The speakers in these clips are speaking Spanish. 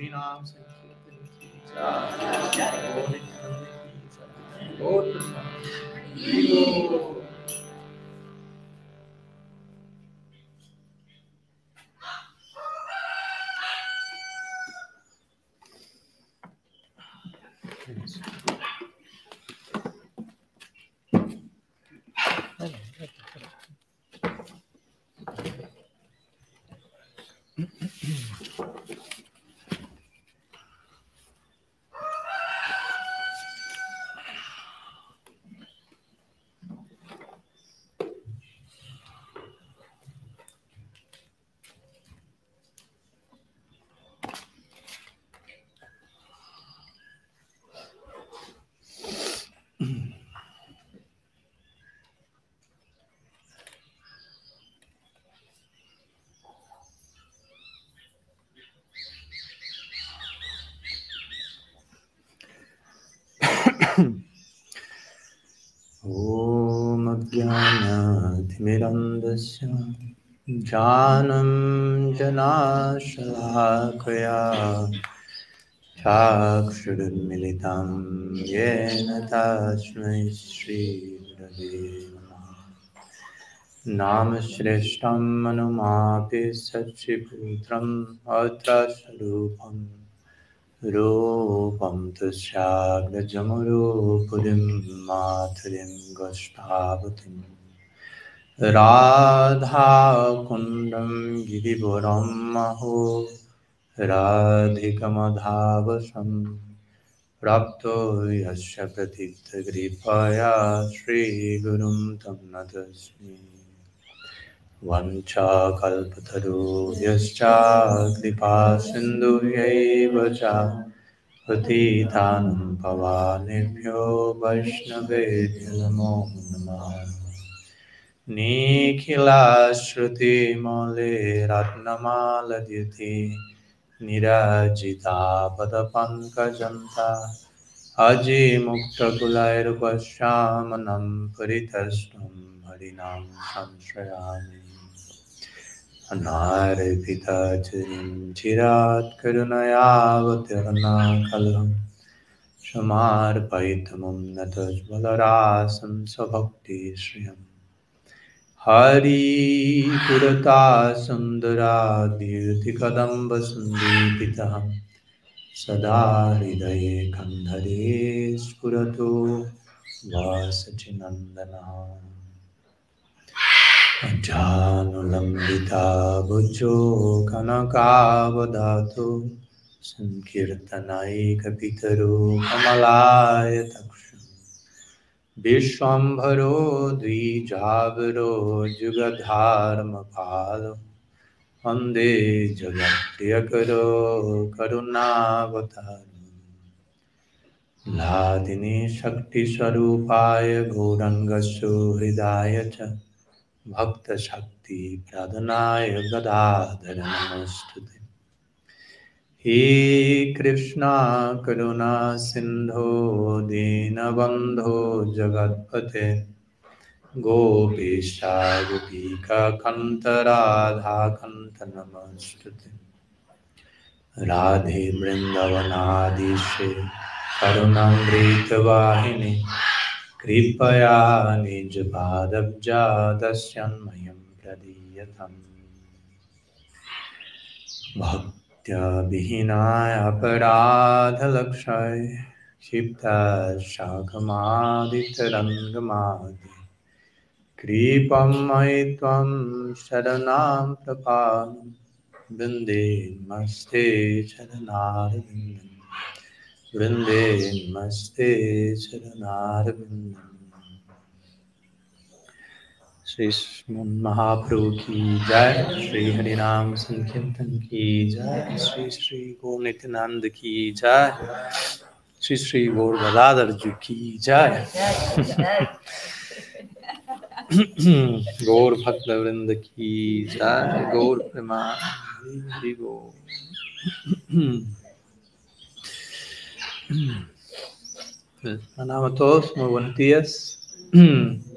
हरि नाम संकीर्तन की ॐ अज्ञानतिमिरन्दस्य जानं जनाशलाकया चाक्षुरुन्मिलितं येन तस्मै श्रीगुरवे नमः नामश्रेष्ठं मनुमापि सच्चिपुत्रम् अत्र स्वरूपम् रूपं तस्याग्रजमुरूपुरीं माथुरीं गोष्ठावतीं राधाकुण्डं गिरिवरं महो राधिकमधावसं प्राप्तो यस्य प्रथितकृपया श्रीगुरुं तं नतस्मि। वञ्चाकल्पतरुभ्यश्च कृपा सिन्धुभ्यैव च पतितानं वैष्णवेभ्यो नमो नमः। निखिलाश्रुतिमौले रत्नमालद्युति निराजितापदपङ्कजन्ता अजिमुक्तकुलैर्पश्यामनं परितस्त्वं हरिणां संश्रयामि अनार्पितचरिं चिरात् करुणयावतीर्णा समार्पयितुमुं नतज्वलरासं स्वभक्तिश्रियम्। हरिपुरता सुन्दराद्युतिकदम्बसन्दीपितः सदा हृदये कन्धरे स्फुरतु वासचिनन्दनः। अजानुलम्बिता भुजो कनकावदातु सङ्कीर्तनैकपितरो कमलायतक्षु विश्वम्भरो द्विजावरो जुगधार्मपालो वंदे जगत्प्रियकरो करुणावतारो लादिनी शक्तिस्वरूपाय गौरङ्गस्य हृदाय च भक्तशक्तिप्रदनाय गदाधर नमस्तुते हे कृष्णा करुणा सिन्धो दीनबन्धो जगत्पते। गोपेशा गोपीकान्तराधाकन्त नमस्तुते राधे वृन्दवनादिशे करुणामृतवाहिनी, कृपया निजपादब्जादस्यन्मयं प्रदीयतम्। प्रत्याभिहीनाय अपराधलक्षाय क्षिप्तशाखमादितरङ्गमादि। कृपं मयि त्वं शरणां प्रपामि। वृन्दे शरणारविन्दं वृन्दे शरणारविन्दम्। श्री महाप्रभु की जय, श्री हरिनाम संकीर्तन की जय, श्री श्री गौर नित्यानंद की जय, श्री श्री गौर गदाधर जी की जय गौर भक्त वृंद की जय, गौर प्रेमा, Hari días.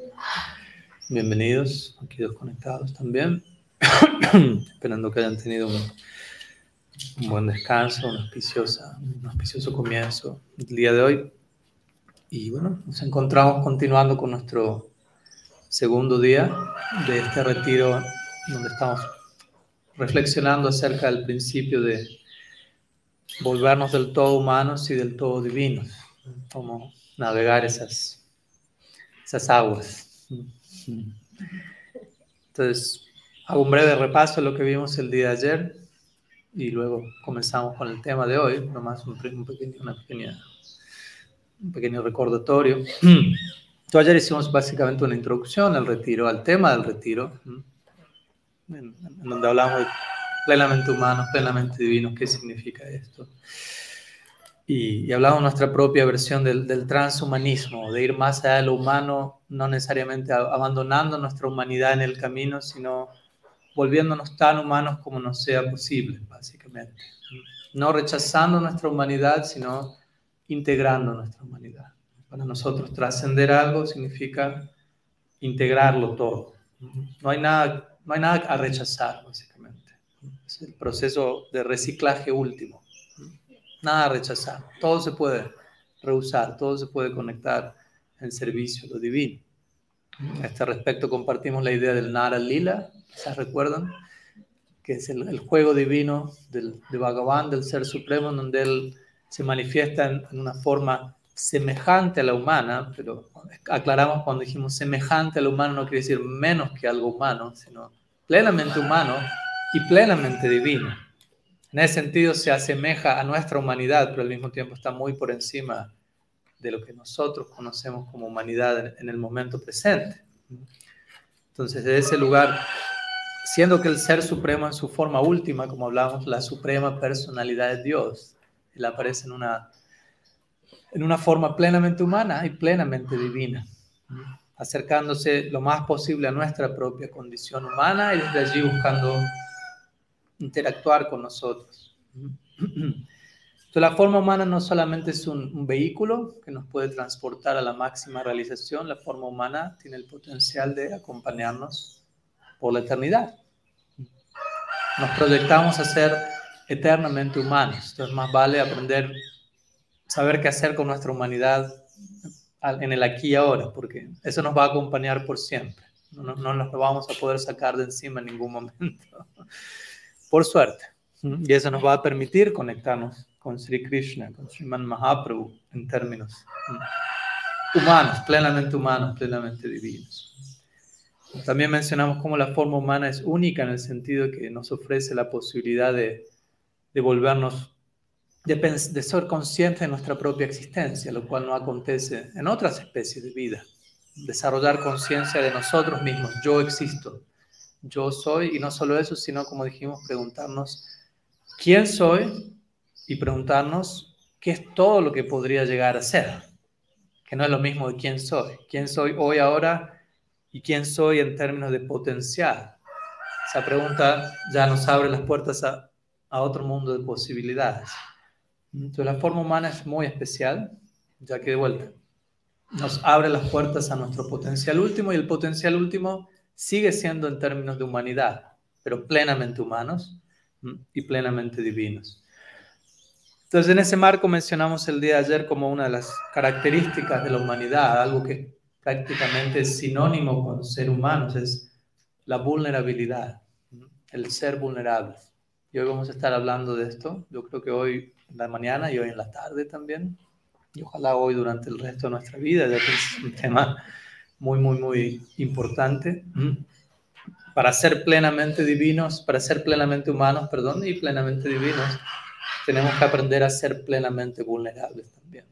Bienvenidos, aquí dos conectados también. Esperando que hayan tenido un, buen descanso, un auspicioso, un auspicioso comienzo el día de hoy. Y bueno, nos encontramos continuando con nuestro segundo día de este retiro donde estamos reflexionando acerca del principio de volvernos del todo humanos y del todo divinos, cómo navegar esas, esas aguas. Entonces, hago un breve repaso de lo que vimos el día de ayer y luego comenzamos con el tema de hoy, nomás un, un pequeño, una pequeña, un pequeño recordatorio. Entonces, ayer hicimos básicamente una introducción al retiro, al tema del retiro, en, en donde hablamos de plenamente humanos, plenamente divinos, qué significa esto y, hablamos de nuestra propia versión del, transhumanismo, de ir más allá de lo humano, no necesariamente abandonando nuestra humanidad en el camino, sino volviéndonos tan humanos como nos sea posible, básicamente. No rechazando nuestra humanidad, sino integrando nuestra humanidad. Para nosotros trascender algo significa integrarlo todo. No hay nada, no hay nada a rechazar, básicamente. Es el proceso de reciclaje último nada a rechazar, todo se puede rehusar, todo se puede conectar en servicio a lo divino. A este respecto compartimos la idea del Nara Lila, ¿se recuerdan? Que es el, juego divino del, de Bhagavan, del Ser Supremo, en donde él se manifiesta en, una forma semejante a la humana, pero aclaramos cuando dijimos semejante a la humana no quiere decir menos que algo humano, sino plenamente humano y plenamente divino. En ese sentido se asemeja a nuestra humanidad, pero al mismo tiempo está muy por encima de lo que nosotros conocemos como humanidad en el momento presente. Entonces, de ese lugar, siendo que el Ser Supremo en su forma última, como hablamos, la suprema personalidad de Dios, él aparece en una, en una forma plenamente humana y plenamente divina, acercándose lo más posible a nuestra propia condición humana y desde allí buscando interactuar con nosotros. La forma humana no solamente es un, vehículo que nos puede transportar a la máxima realización, la forma humana tiene el potencial de acompañarnos por la eternidad. Nos proyectamos a ser eternamente humanos, entonces más vale aprender, saber qué hacer con nuestra humanidad en el aquí y ahora, porque eso nos va a acompañar por siempre. No, no nos lo vamos a poder sacar de encima en ningún momento por suerte. Y eso nos va a permitir conectarnos con Sri Krishna, con Sriman Mahaprabhu, en términos humanos, plenamente humanos, plenamente divinos. También mencionamos cómo la forma humana es única en el sentido que nos ofrece la posibilidad de, de volvernos, de, de ser conscientes de nuestra propia existencia, lo cual no acontece en otras especies de vida. Desarrollar conciencia de nosotros mismos, yo existo, yo soy, y no solo eso, sino como dijimos, preguntarnos quién soy y preguntarnos qué es todo lo que podría llegar a ser, que no es lo mismo de quién soy, quién soy hoy, ahora y quién soy en términos de potencial. Esa pregunta ya nos abre las puertas a, a otro mundo de posibilidades. Entonces la forma humana es muy especial, ya que de vuelta nos abre las puertas a nuestro potencial último y el potencial último sigue siendo en términos de humanidad, pero plenamente humanos y plenamente divinos. Entonces, en ese marco mencionamos el día de ayer como una de las características de la humanidad, algo que prácticamente es sinónimo con ser humanos, es la vulnerabilidad, el ser vulnerable. Y hoy vamos a estar hablando de esto, yo creo que hoy en la mañana y hoy en la tarde también, y ojalá hoy durante el resto de nuestra vida, ya que es un tema muy, muy, muy importante. Para ser plenamente divinos, para ser plenamente humanos, perdón, y plenamente divinos, tenemos que aprender a ser plenamente vulnerables también.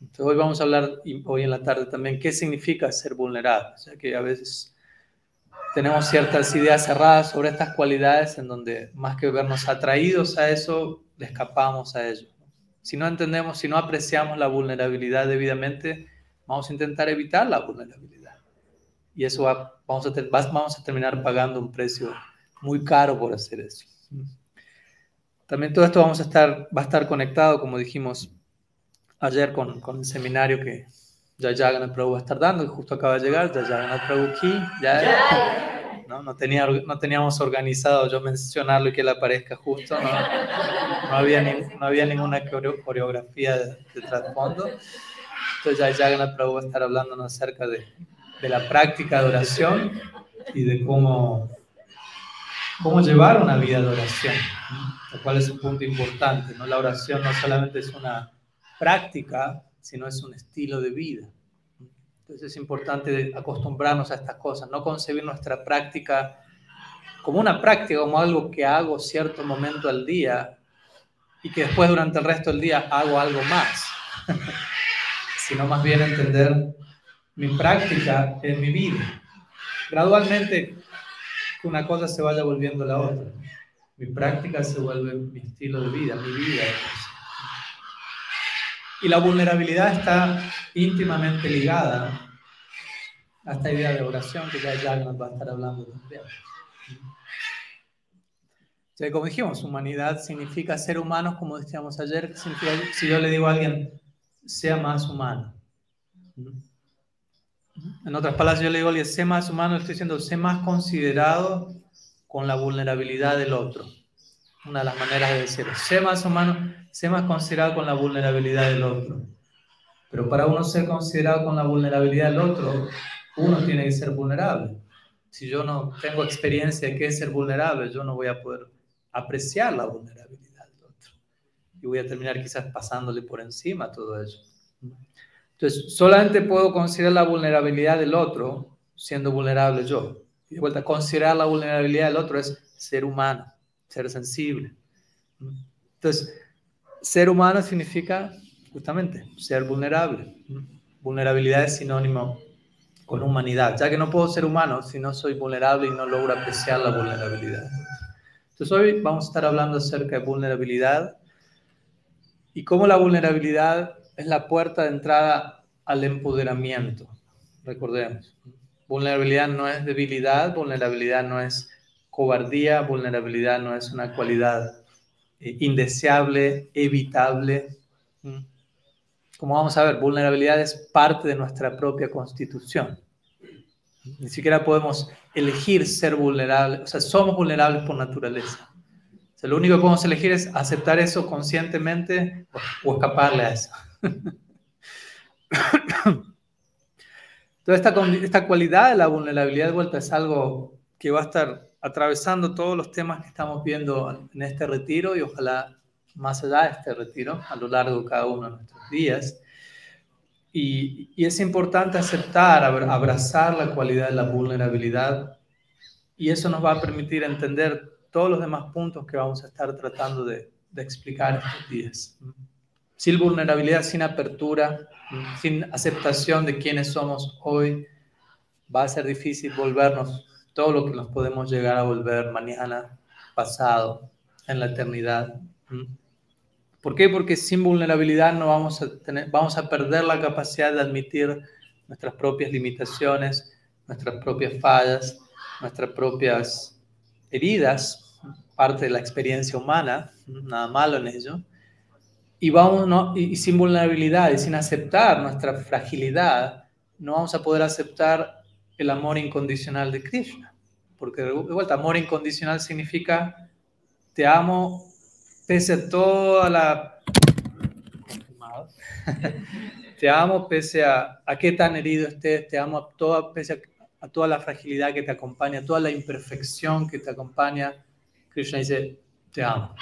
Entonces, hoy vamos a hablar, hoy en la tarde también, qué significa ser vulnerable. O sea, que a veces tenemos ciertas ideas cerradas sobre estas cualidades en donde más que vernos atraídos a eso, le escapamos a ello. Si no entendemos, si no apreciamos la vulnerabilidad debidamente, vamos a intentar evitar la vulnerabilidad. Y eso vamos, a vamos a terminar pagando un precio muy caro por hacer eso. También todo esto vamos a estar, va a estar conectado, como dijimos ayer, con, con el seminario que Jayaganath Prabhu va a estar dando, que justo acaba de llegar, Jayaganath Prabhu aquí, ya, ¿no? No, tenía, no teníamos organizado yo mencionarlo y que él aparezca justo, no, no había, no había ninguna coreografía de, de trasfondo. Entonces Jayaganath Prabhu va a estar hablándonos acerca de, de la práctica de oración y de cómo cómo llevar una vida de oración, lo cual es un punto importante. ¿no? La oración no solamente es una práctica, sino es un estilo de vida. Entonces es importante acostumbrarnos a estas cosas, no concebir nuestra práctica como una práctica, como algo que hago cierto momento al día y que después durante el resto del día hago algo más, sino más bien entender mi práctica en mi vida. Gradualmente una cosa se vaya volviendo la otra. Mi práctica se vuelve mi estilo de vida, mi vida. Y la vulnerabilidad está íntimamente ligada a esta idea de oración que ya nos va a estar hablando también. Ya como dijimos, humanidad significa ser humanos, como decíamos ayer, si yo le digo a alguien, sea más humano. En otras palabras, yo le digo, sé más humano, estoy diciendo, sé más considerado con la vulnerabilidad del otro. Una de las maneras de decirlo. Sé más humano, sé más considerado con la vulnerabilidad del otro. Pero para uno ser considerado con la vulnerabilidad del otro, uno tiene que ser vulnerable. Si yo no tengo experiencia de qué es ser vulnerable, yo no voy a poder apreciar la vulnerabilidad del otro. Y voy a terminar quizás pasándole por encima todo eso. Entonces, solamente puedo considerar la vulnerabilidad del otro siendo vulnerable yo. Y de vuelta, considerar la vulnerabilidad del otro es ser humano, ser sensible. Entonces, ser humano significa justamente ser vulnerable. Vulnerabilidad es sinónimo con humanidad, ya que no puedo ser humano si no soy vulnerable y no logro apreciar la vulnerabilidad. Entonces hoy vamos a estar hablando acerca de vulnerabilidad y cómo la vulnerabilidad es la puerta de entrada al empoderamiento. Recordemos, vulnerabilidad no es debilidad, vulnerabilidad no es cobardía, vulnerabilidad no es una cualidad eh, indeseable, evitable. Como vamos a ver, vulnerabilidad es parte de nuestra propia constitución. Ni siquiera podemos elegir ser vulnerables, o sea, somos vulnerables por naturaleza. O lo único que podemos elegir es aceptar eso conscientemente o escaparle a eso. Toda esta, esta cualidad de la vulnerabilidad de vuelta es algo que va a estar atravesando todos los temas que estamos viendo en este retiro y ojalá más allá de este retiro, a lo largo de cada uno de nuestros días. Y, es importante aceptar, abrazar la cualidad de la vulnerabilidad y eso nos va a permitir entender todos los demás puntos que vamos a estar tratando de explicar estos días sin vulnerabilidad, sin apertura, sin aceptación de quiénes somos hoy, va a ser difícil volvernos todo lo que nos podemos llegar a volver mañana, pasado, en la eternidad. ¿Por qué? Porque sin vulnerabilidad no vamos a tener, vamos a perder la capacidad de admitir nuestras propias limitaciones, nuestras propias fallas, nuestras propias heridas, parte de la experiencia humana, nada malo en ello y, vamos, ¿no? y, sin vulnerabilidad y sin aceptar nuestra fragilidad, no vamos a poder aceptar el amor incondicional de Krishna. Porque de vuelta, amor incondicional significa te amo pese a toda la... te amo pese a, a qué tan herido estés, te amo a toda, pese a, a toda la fragilidad que te acompaña, toda la imperfección que te acompaña. Krishna dice, te amo.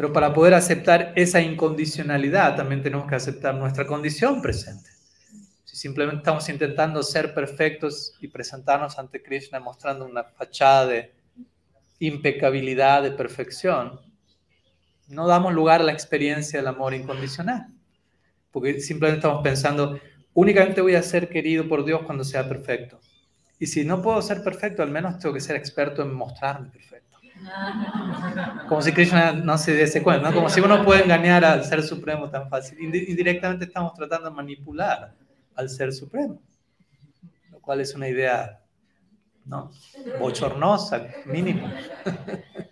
Pero para poder aceptar esa incondicionalidad también tenemos que aceptar nuestra condición presente. Si simplemente estamos intentando ser perfectos y presentarnos ante Krishna mostrando una fachada de impecabilidad, de perfección, no damos lugar a la experiencia del amor incondicional. Porque simplemente estamos pensando, únicamente voy a ser querido por Dios cuando sea perfecto. Y si no puedo ser perfecto, al menos tengo que ser experto en mostrarme perfecto. Como si Krishna no se diese cuenta, ¿no? como si uno puede engañar al Ser Supremo tan fácil. Indirectamente estamos tratando de manipular al Ser Supremo, lo cual es una idea ¿no? bochornosa, mínimo.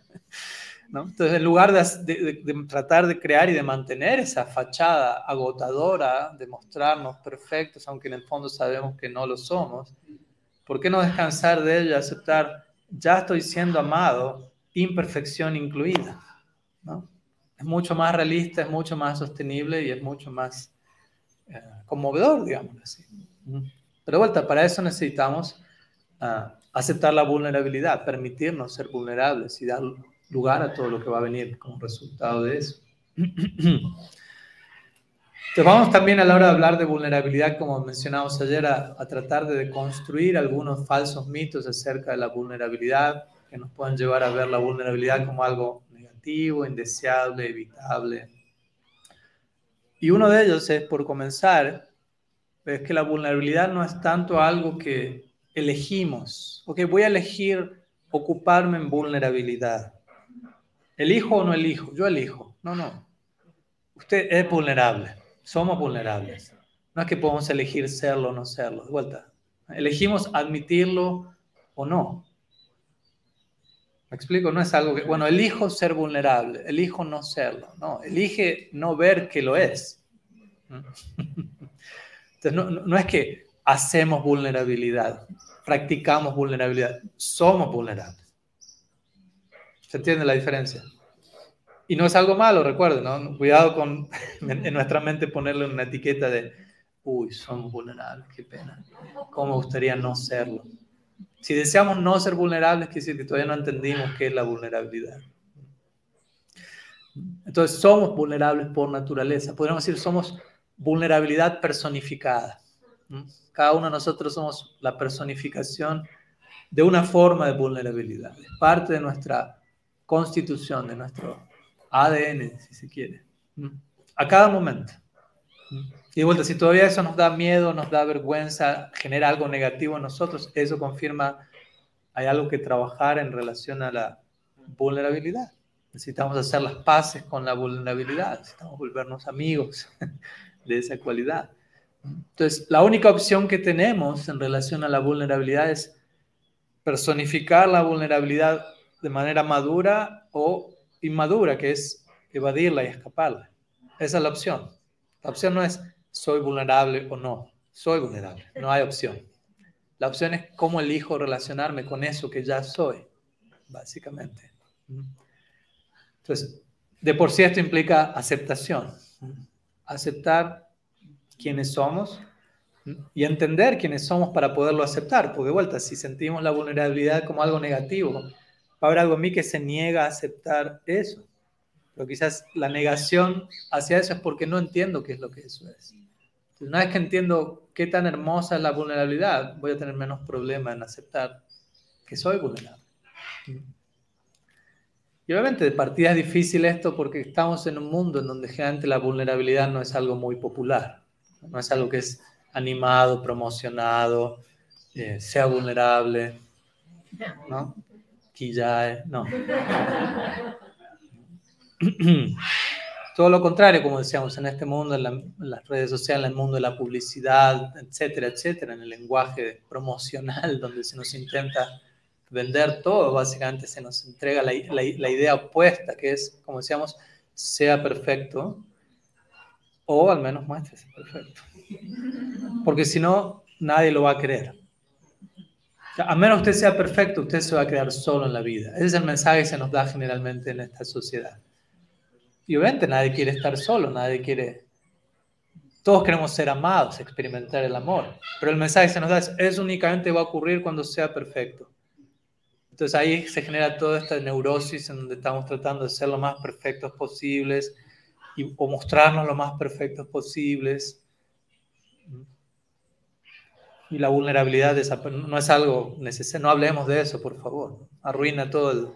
Entonces, en lugar de, tratar de crear y de mantener esa fachada agotadora de mostrarnos perfectos, aunque en el fondo sabemos que no lo somos, ¿por qué no descansar de ello aceptar, ya estoy siendo amado, imperfección incluida? Es mucho más realista, es mucho más sostenible y es mucho más eh, conmovedor, digamos así. Pero vuelta, para eso necesitamos ah, aceptar la vulnerabilidad, permitirnos ser vulnerables y dar lugar a todo lo que va a venir como resultado de eso. Entonces vamos también a la hora de hablar de vulnerabilidad, como mencionamos ayer, a, tratar de deconstruir algunos falsos mitos acerca de la vulnerabilidad que nos pueden llevar a ver la vulnerabilidad como algo negativo, indeseable, evitable. Y uno de ellos es, por comenzar, es que la vulnerabilidad no es tanto algo que elegimos. Ok, voy a elegir ocuparme en vulnerabilidad. ¿Elijo o no elijo? Yo elijo. No, no. Usted es vulnerable. Somos vulnerables. No es que podemos elegir serlo o no serlo. De vuelta. Elegimos admitirlo o no. ¿Me explico? No es algo que, bueno, elijo ser vulnerable, elijo no serlo. No, elige no ver que lo es. Entonces, no, no es que hacemos vulnerabilidad, practicamos vulnerabilidad, somos vulnerables. ¿Se entiende la diferencia? Y no es algo malo, recuerden, ¿no? Cuidado con en nuestra mente ponerle una etiqueta de, uy, somos vulnerables, qué pena. ¿Cómo gustaría no serlo? Si deseamos no ser vulnerables, quiere decir que todavía no entendimos qué es la vulnerabilidad. Entonces, somos vulnerables por naturaleza. Podríamos decir, somos vulnerabilidad personificada. Cada uno de nosotros somos la personificación de una forma de vulnerabilidad. Es parte de nuestra constitución, de nuestro ADN, si se quiere, a cada momento. Y de vuelta, si todavía eso nos da miedo, nos da vergüenza, genera algo negativo en nosotros, eso confirma hay algo que trabajar en relación a la vulnerabilidad. Necesitamos hacer las paces con la vulnerabilidad, necesitamos volvernos amigos de esa cualidad. Entonces, la única opción que tenemos en relación a la vulnerabilidad es personificar la vulnerabilidad de manera madura o inmadura, que es evadirla y escaparla. Esa es la opción. La opción no es soy vulnerable o no. Soy vulnerable. No hay opción. La opción es cómo elijo relacionarme con eso que ya soy, básicamente. Entonces, de por sí esto implica aceptación. Aceptar quiénes somos y entender quiénes somos para poderlo aceptar. Porque de vuelta, si sentimos la vulnerabilidad como algo negativo, va a haber algo en mí que se niega a aceptar eso. Pero quizás la negación hacia eso es porque no entiendo qué es lo que eso es. Una vez que entiendo qué tan hermosa es la vulnerabilidad, voy a tener menos problema en aceptar que soy vulnerable. Y obviamente de partida es difícil esto porque estamos en un mundo en donde generalmente la vulnerabilidad no es algo muy popular, no es algo que es animado, promocionado, eh, sea vulnerable, ¿no? ya no. Todo lo contrario, como decíamos, en este mundo, en, las redes sociales, en el mundo de la publicidad, etcétera, etcétera, en el lenguaje promocional donde se nos intenta vender todo, básicamente se nos entrega la, la idea opuesta, que es, como decíamos, sea perfecto o al menos muéstrese perfecto. Porque si no, nadie lo va a creer. A menos usted sea perfecto, usted se va a quedar solo en la vida. Ese es el mensaje que se nos da generalmente en esta sociedad. Y obviamente nadie quiere estar solo, nadie quiere... Todos queremos ser amados, experimentar el amor. Pero el mensaje que se nos da es, eso únicamente va a ocurrir cuando sea perfecto. Entonces ahí se genera toda esta neurosis en donde estamos tratando de ser lo más perfectos posibles y, o mostrarnos lo más perfectos posibles y la vulnerabilidad no es algo necesario. No hablemos de eso, por favor. Arruina todo el,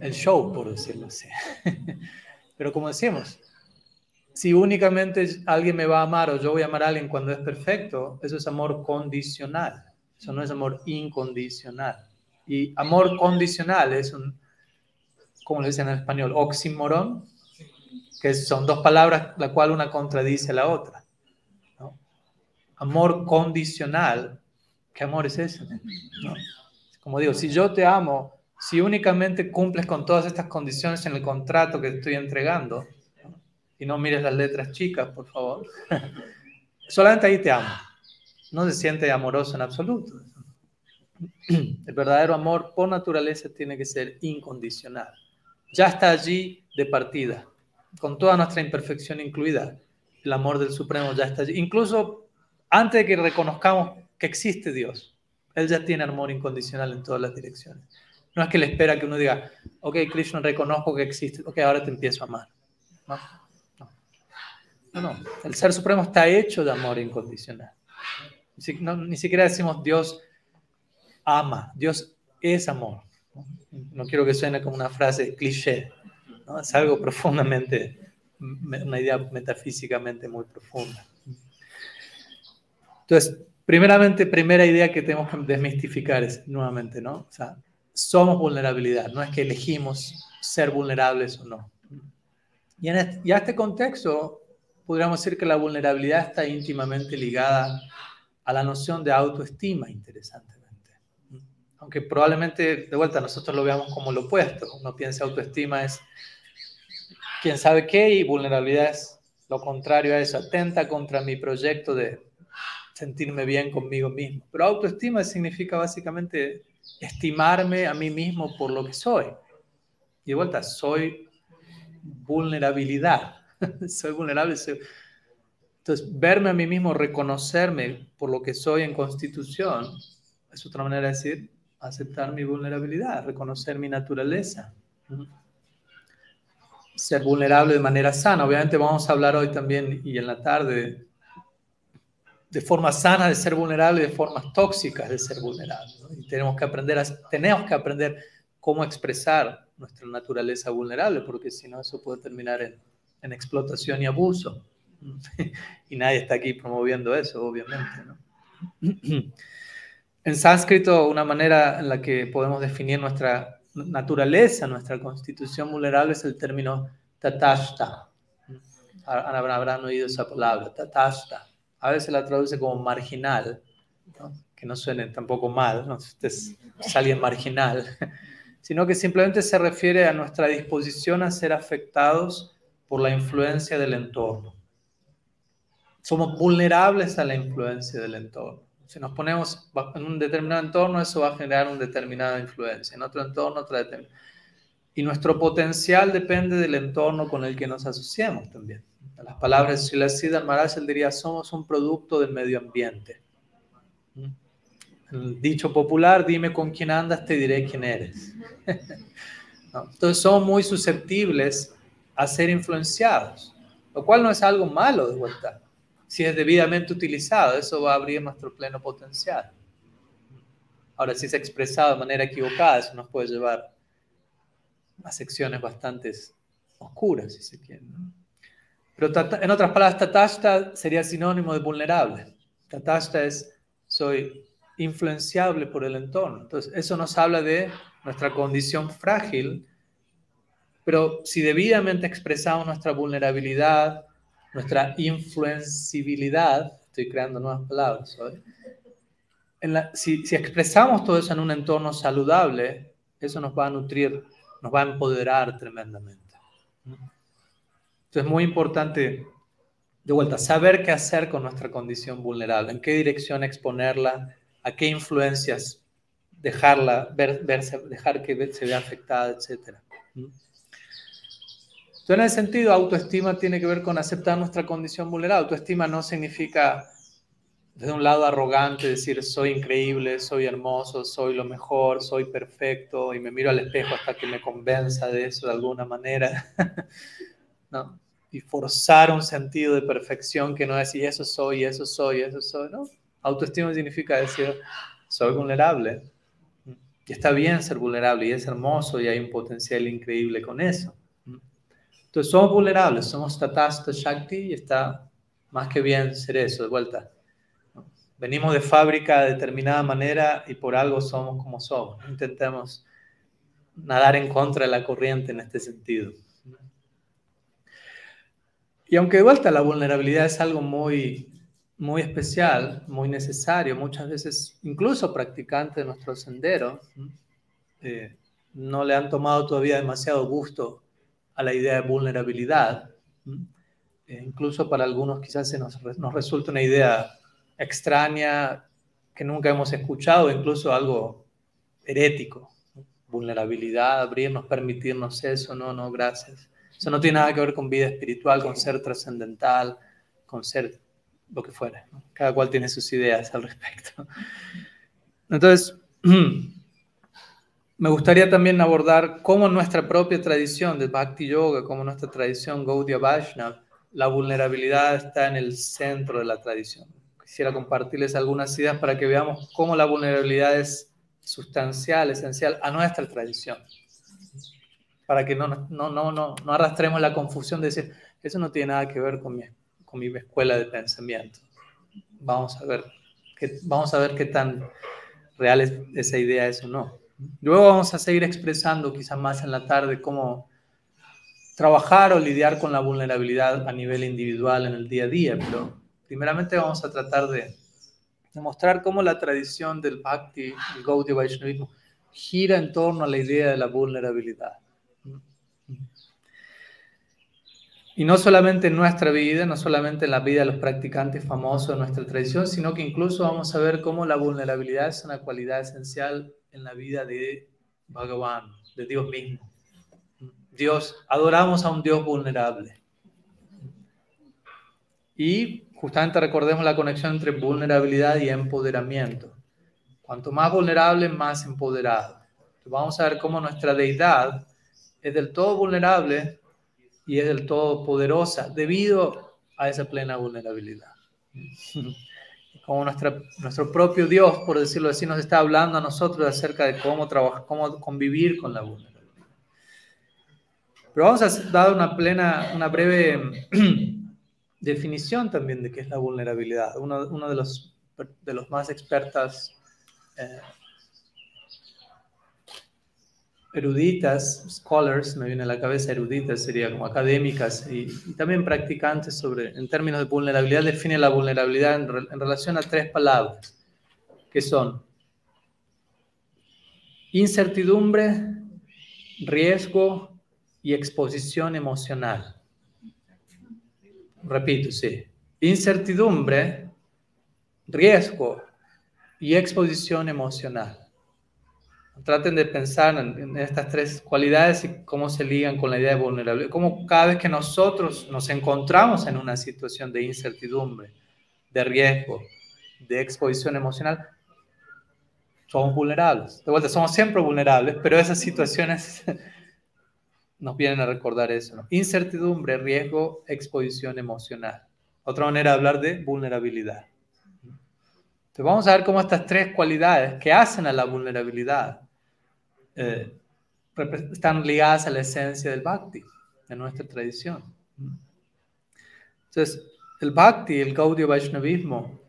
el show, por decirlo así. Pero como decimos, si únicamente alguien me va a amar o yo voy a amar a alguien cuando es perfecto, eso es amor condicional. Eso no es amor incondicional. Y amor condicional es un, como le dicen en español, oxímoron, que son dos palabras, la cual una contradice a la otra. Amor condicional, ¿qué amor es ese? Como digo, si yo te amo, si únicamente cumples con todas estas condiciones en el contrato que te estoy entregando, y no mires las letras chicas, por favor. Solamente ahí te amo. No se siente amoroso en absoluto. El verdadero amor por naturaleza tiene que ser incondicional. Ya está allí de partida, con toda nuestra imperfección incluida. El amor del Supremo ya está allí. Incluso antes de que reconozcamos que existe Dios, Él ya tiene amor incondicional en todas las direcciones. No es que le espera que uno diga, ok, Krishna, reconozco que existe, ok, ahora te empiezo a amar. ¿No? No, no. El Ser Supremo está hecho de amor incondicional. Ni siquiera decimos Dios ama, Dios es amor. No quiero que suene como una frase cliché, es algo profundamente, una idea metafísicamente muy profunda. Entonces, primeramente, primera idea que tenemos que desmistificar es nuevamente, ¿no? O sea, somos vulnerabilidad, no es que elegimos ser vulnerables o no. Y, en este, este contexto, podríamos decir que la vulnerabilidad está íntimamente ligada a la noción de autoestima, interesantemente. Aunque probablemente, de vuelta, nosotros lo veamos como lo opuesto. Uno piensa autoestima es quién sabe qué y vulnerabilidad es lo contrario a eso, atenta contra mi proyecto de sentirme bien conmigo mismo. Pero autoestima significa básicamente estimarme a mí mismo por lo que soy. Y de vuelta, soy vulnerabilidad. soy vulnerable. Entonces, verme a mí mismo, reconocerme por lo que soy en constitución, es otra manera de decir, aceptar mi vulnerabilidad, reconocer mi naturaleza. Ser vulnerable de manera sana. Obviamente vamos a hablar hoy también y en la tarde de forma sana de ser vulnerable y de formas tóxicas de ser vulnerable. Y tenemos que aprender, a, tenemos que aprender cómo expresar nuestra naturaleza vulnerable, porque si no eso puede terminar en explotación y abuso. y nadie está aquí promoviendo eso, obviamente. en sánscrito, una manera en la que podemos definir nuestra naturaleza, nuestra constitución vulnerable es el término tatashta. Habrán oído esa palabra, tatashta. A veces la traduce como marginal, que no suene tampoco mal, no es alguien marginal, sino que simplemente se refiere a nuestra disposición a ser afectados por la influencia del entorno. Somos vulnerables a la influencia del entorno. Si nos ponemos en un determinado entorno, eso va a generar una determinada influencia. En otro entorno, otra determinada. Y nuestro potencial depende del entorno con el que nos asociamos también. Las palabras de Sri Maharaj, él diría, somos un producto del medio ambiente. El dicho popular, dime con quién andas, te diré quién eres. Entonces somos muy susceptibles a ser influenciados, lo cual no es algo malo de vuelta. Si es debidamente utilizado, eso va a abrir nuestro pleno potencial. Ahora, si es expresado de manera equivocada, eso nos puede llevar a secciones bastante oscuras, si se quiere. Pero en otras palabras, tatashta sería sinónimo de vulnerable. Tatashta es soy influenciable por el entorno. Entonces, eso nos habla de nuestra condición frágil pero si debidamente expresamos nuestra vulnerabilidad, nuestra influencibilidad, estoy creando nuevas palabras, si, si expresamos todo eso en un entorno saludable, eso nos va a nutrir, nos va a empoderar tremendamente. Entonces es muy importante, de vuelta, saber qué hacer con nuestra condición vulnerable, en qué dirección exponerla, a qué influencias dejarla, ver, verse, dejar que se vea afectada, etc. Entonces, en ese sentido, autoestima tiene que ver con aceptar nuestra condición vulnerable. Autoestima no significa, desde un lado arrogante, decir soy increíble, soy hermoso, soy lo mejor, soy perfecto y me miro al espejo hasta que me convenza de eso de alguna manera. ¿No? Y forzar un sentido de perfección que no es y eso soy, eso soy, eso soy. ¿no? Autoestima significa decir soy vulnerable. Y está bien ser vulnerable y es hermoso y hay un potencial increíble con eso. Entonces somos vulnerables, somos Tatasta Shakti y está más que bien ser eso, de vuelta. Venimos de fábrica de determinada manera y por algo somos como somos. Intentemos nadar en contra de la corriente en este sentido. Y aunque de vuelta la vulnerabilidad es algo muy, muy especial, muy necesario, muchas veces incluso practicantes de nuestro sendero eh, no le han tomado todavía demasiado gusto a la idea de vulnerabilidad. Eh, incluso para algunos quizás se nos, nos resulta una idea extraña que nunca hemos escuchado, incluso algo herético. Vulnerabilidad, abrirnos, permitirnos eso, no, no, gracias. Eso no tiene nada que ver con vida espiritual, con ser trascendental, con ser lo que fuera. Cada cual tiene sus ideas al respecto. Entonces, me gustaría también abordar cómo nuestra propia tradición de Bhakti Yoga, como nuestra tradición Gaudiya Vaishnava, la vulnerabilidad está en el centro de la tradición. Quisiera compartirles algunas ideas para que veamos cómo la vulnerabilidad es sustancial, esencial a nuestra tradición para que no, no, no, no, no arrastremos la confusión de decir, eso no tiene nada que ver con mi, con mi escuela de pensamiento. Vamos a ver, qué, vamos a ver qué tan real es esa idea es o no. Luego vamos a seguir expresando quizás más en la tarde cómo trabajar o lidiar con la vulnerabilidad a nivel individual en el día a día, pero primeramente vamos a tratar de demostrar cómo la tradición del Bhakti, el Gaudiya Vaishnavismo, gira en torno a la idea de la vulnerabilidad. Y no solamente en nuestra vida, no solamente en la vida de los practicantes famosos de nuestra tradición, sino que incluso vamos a ver cómo la vulnerabilidad es una cualidad esencial en la vida de Bhagavan, de Dios mismo. Dios, adoramos a un Dios vulnerable. Y justamente recordemos la conexión entre vulnerabilidad y empoderamiento. Cuanto más vulnerable, más empoderado. vamos a ver cómo nuestra deidad es del todo vulnerable y es del todo poderosa debido a esa plena vulnerabilidad. Como nuestra, nuestro propio Dios, por decirlo así, nos está hablando a nosotros acerca de cómo trabajar, cómo convivir con la vulnerabilidad. Pero vamos a dar una plena, una breve definición también de qué es la vulnerabilidad. Uno, uno de, los, de los más expertas eh, eruditas, scholars, me viene a la cabeza eruditas, sería como académicas y, también practicantes sobre, en términos de vulnerabilidad, define la vulnerabilidad en, en relación a tres palabras, que son incertidumbre, riesgo y exposición emocional. Repito, sí. Incertidumbre, riesgo y exposición emocional. Traten de pensar en, estas tres cualidades y cómo se ligan con la idea de vulnerabilidad. Cómo cada vez que nosotros nos encontramos en una situación de incertidumbre, de riesgo, de exposición emocional, somos vulnerables. De vuelta, somos siempre vulnerables, pero esas situaciones nos vienen a recordar eso. Incertidumbre, riesgo, exposición emocional. Otra manera de hablar de vulnerabilidad. Entonces vamos a ver cómo estas tres cualidades que hacen a la vulnerabilidad eh, están ligadas a la esencia del bhakti, de nuestra tradición. Entonces, el bhakti, el Gaudiya Vaishnavismo,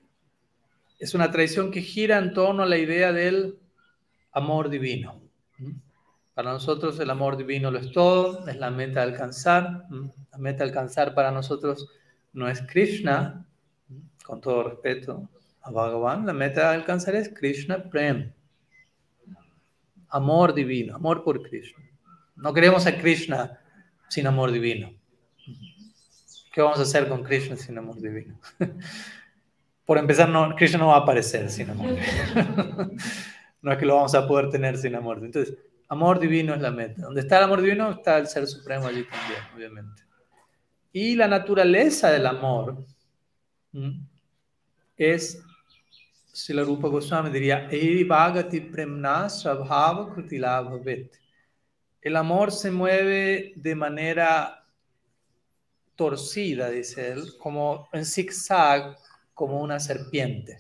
es una tradición que gira en torno a la idea del amor divino. Para nosotros el amor divino lo es todo, es la meta de alcanzar. La meta de alcanzar para nosotros no es Krishna, con todo respeto a Bhagavan, la meta de alcanzar es Krishna Prem, amor divino, amor por Krishna. No queremos a Krishna sin amor divino. ¿Qué vamos a hacer con Krishna sin amor divino? Por empezar, no, Krishna no va a aparecer sin amor. No es que lo vamos a poder tener sin amor. Entonces, amor divino es la meta. Donde está el amor divino, está el Ser Supremo allí también, obviamente. Y la naturaleza del amor es si la Rupa Goswami diría, El amor se mueve de manera torcida, dice él, como en zigzag, como una serpiente.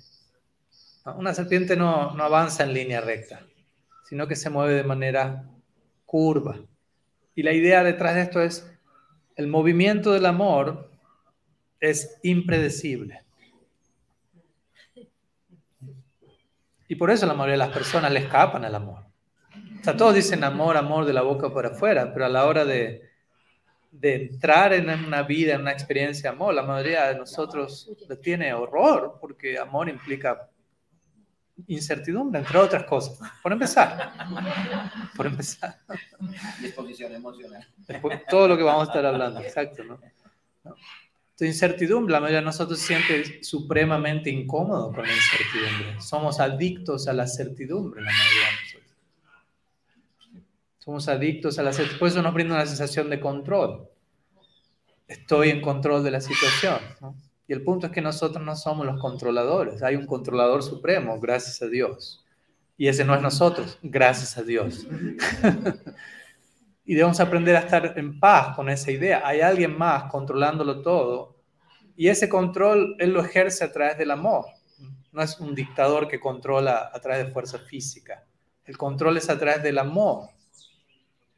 Una serpiente no, no avanza en línea recta, sino que se mueve de manera curva. Y la idea detrás de esto es el movimiento del amor es impredecible. Y por eso la mayoría de las personas le escapan al amor. O sea, todos dicen amor, amor de la boca para afuera, pero a la hora de, de entrar en una vida, en una experiencia de amor, la mayoría de nosotros tiene horror, porque amor implica incertidumbre, entre otras cosas. Por empezar. Por empezar. Disposición emocional. todo lo que vamos a estar hablando, exacto, ¿no? Entonces, incertidumbre, la mayoría de nosotros se siente supremamente incómodo con la incertidumbre. Somos adictos a la certidumbre, la mayoría de nosotros. Somos adictos a la certidumbre. Por eso nos brinda una sensación de control. Estoy en control de la situación. ¿no? Y el punto es que nosotros no somos los controladores. Hay un controlador supremo, gracias a Dios. Y ese no es nosotros, gracias a Dios. y debemos aprender a estar en paz con esa idea. Hay alguien más controlándolo todo. Y ese control él lo ejerce a través del amor. No es un dictador que controla a través de fuerza física. El control es a través del amor.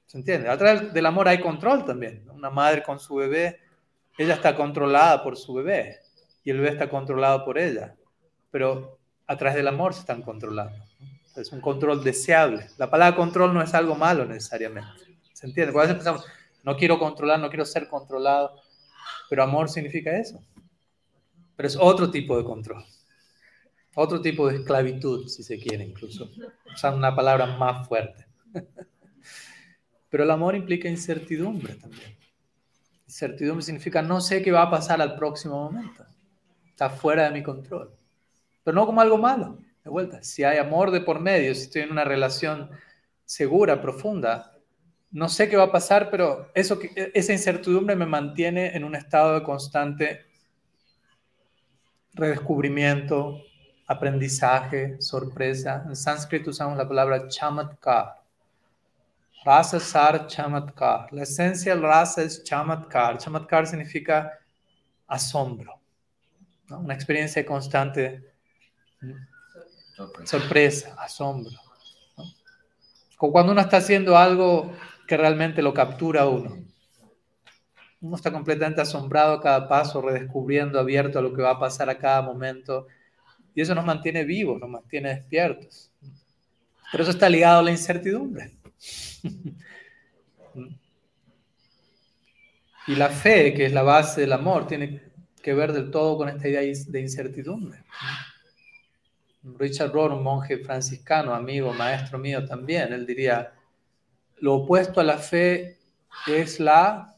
¿Se entiende? A través del amor hay control también. Una madre con su bebé ella está controlada por su bebé y el bebé está controlado por ella, pero a través del amor se están controlando. Es un control deseable. La palabra control no es algo malo necesariamente. ¿Se entiende? Porque a veces pensamos, no quiero controlar, no quiero ser controlado, pero amor significa eso. Pero es otro tipo de control. Otro tipo de esclavitud, si se quiere, incluso. Usando una palabra más fuerte. Pero el amor implica incertidumbre también. Incertidumbre significa no sé qué va a pasar al próximo momento. Está fuera de mi control. Pero no como algo malo. De vuelta, si hay amor de por medio, si estoy en una relación segura, profunda, no sé qué va a pasar, pero eso, esa incertidumbre me mantiene en un estado de constante redescubrimiento, aprendizaje, sorpresa. En sánscrito usamos la palabra chamatkar, Rasa sar chamatkar. La esencia del rasa es chamatkar. Chamatkar significa asombro. Una experiencia constante. Sorpresa, asombro. Como cuando uno está haciendo algo que realmente lo captura uno. Uno está completamente asombrado a cada paso, redescubriendo, abierto a lo que va a pasar a cada momento. Y eso nos mantiene vivos, nos mantiene despiertos. Pero eso está ligado a la incertidumbre. Y la fe, que es la base del amor, tiene que ver del todo con esta idea de incertidumbre. Richard Rohr, un monje franciscano, amigo, maestro mío también, él diría, lo opuesto a la fe es la...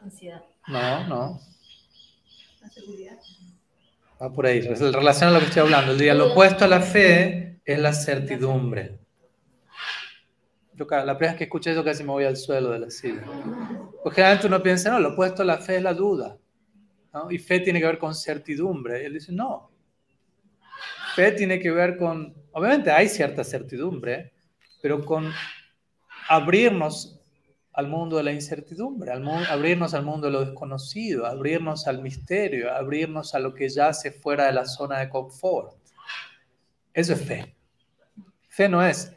Ansiedad. No, no. La seguridad. Va por ahí, en relación a lo que estoy hablando. Él diría, lo opuesto a la fe es la certidumbre. Yo, la primera vez que escuché eso casi me voy al suelo de la silla. Porque generalmente uno piensa, no, lo opuesto a la fe es la duda. ¿no? Y fe tiene que ver con certidumbre. Y él dice, no. Fe tiene que ver con, obviamente hay cierta certidumbre, pero con abrirnos al mundo de la incertidumbre, abrirnos al mundo de lo desconocido, abrirnos al misterio, abrirnos a lo que ya se fuera de la zona de confort. Eso es fe. Fe no es,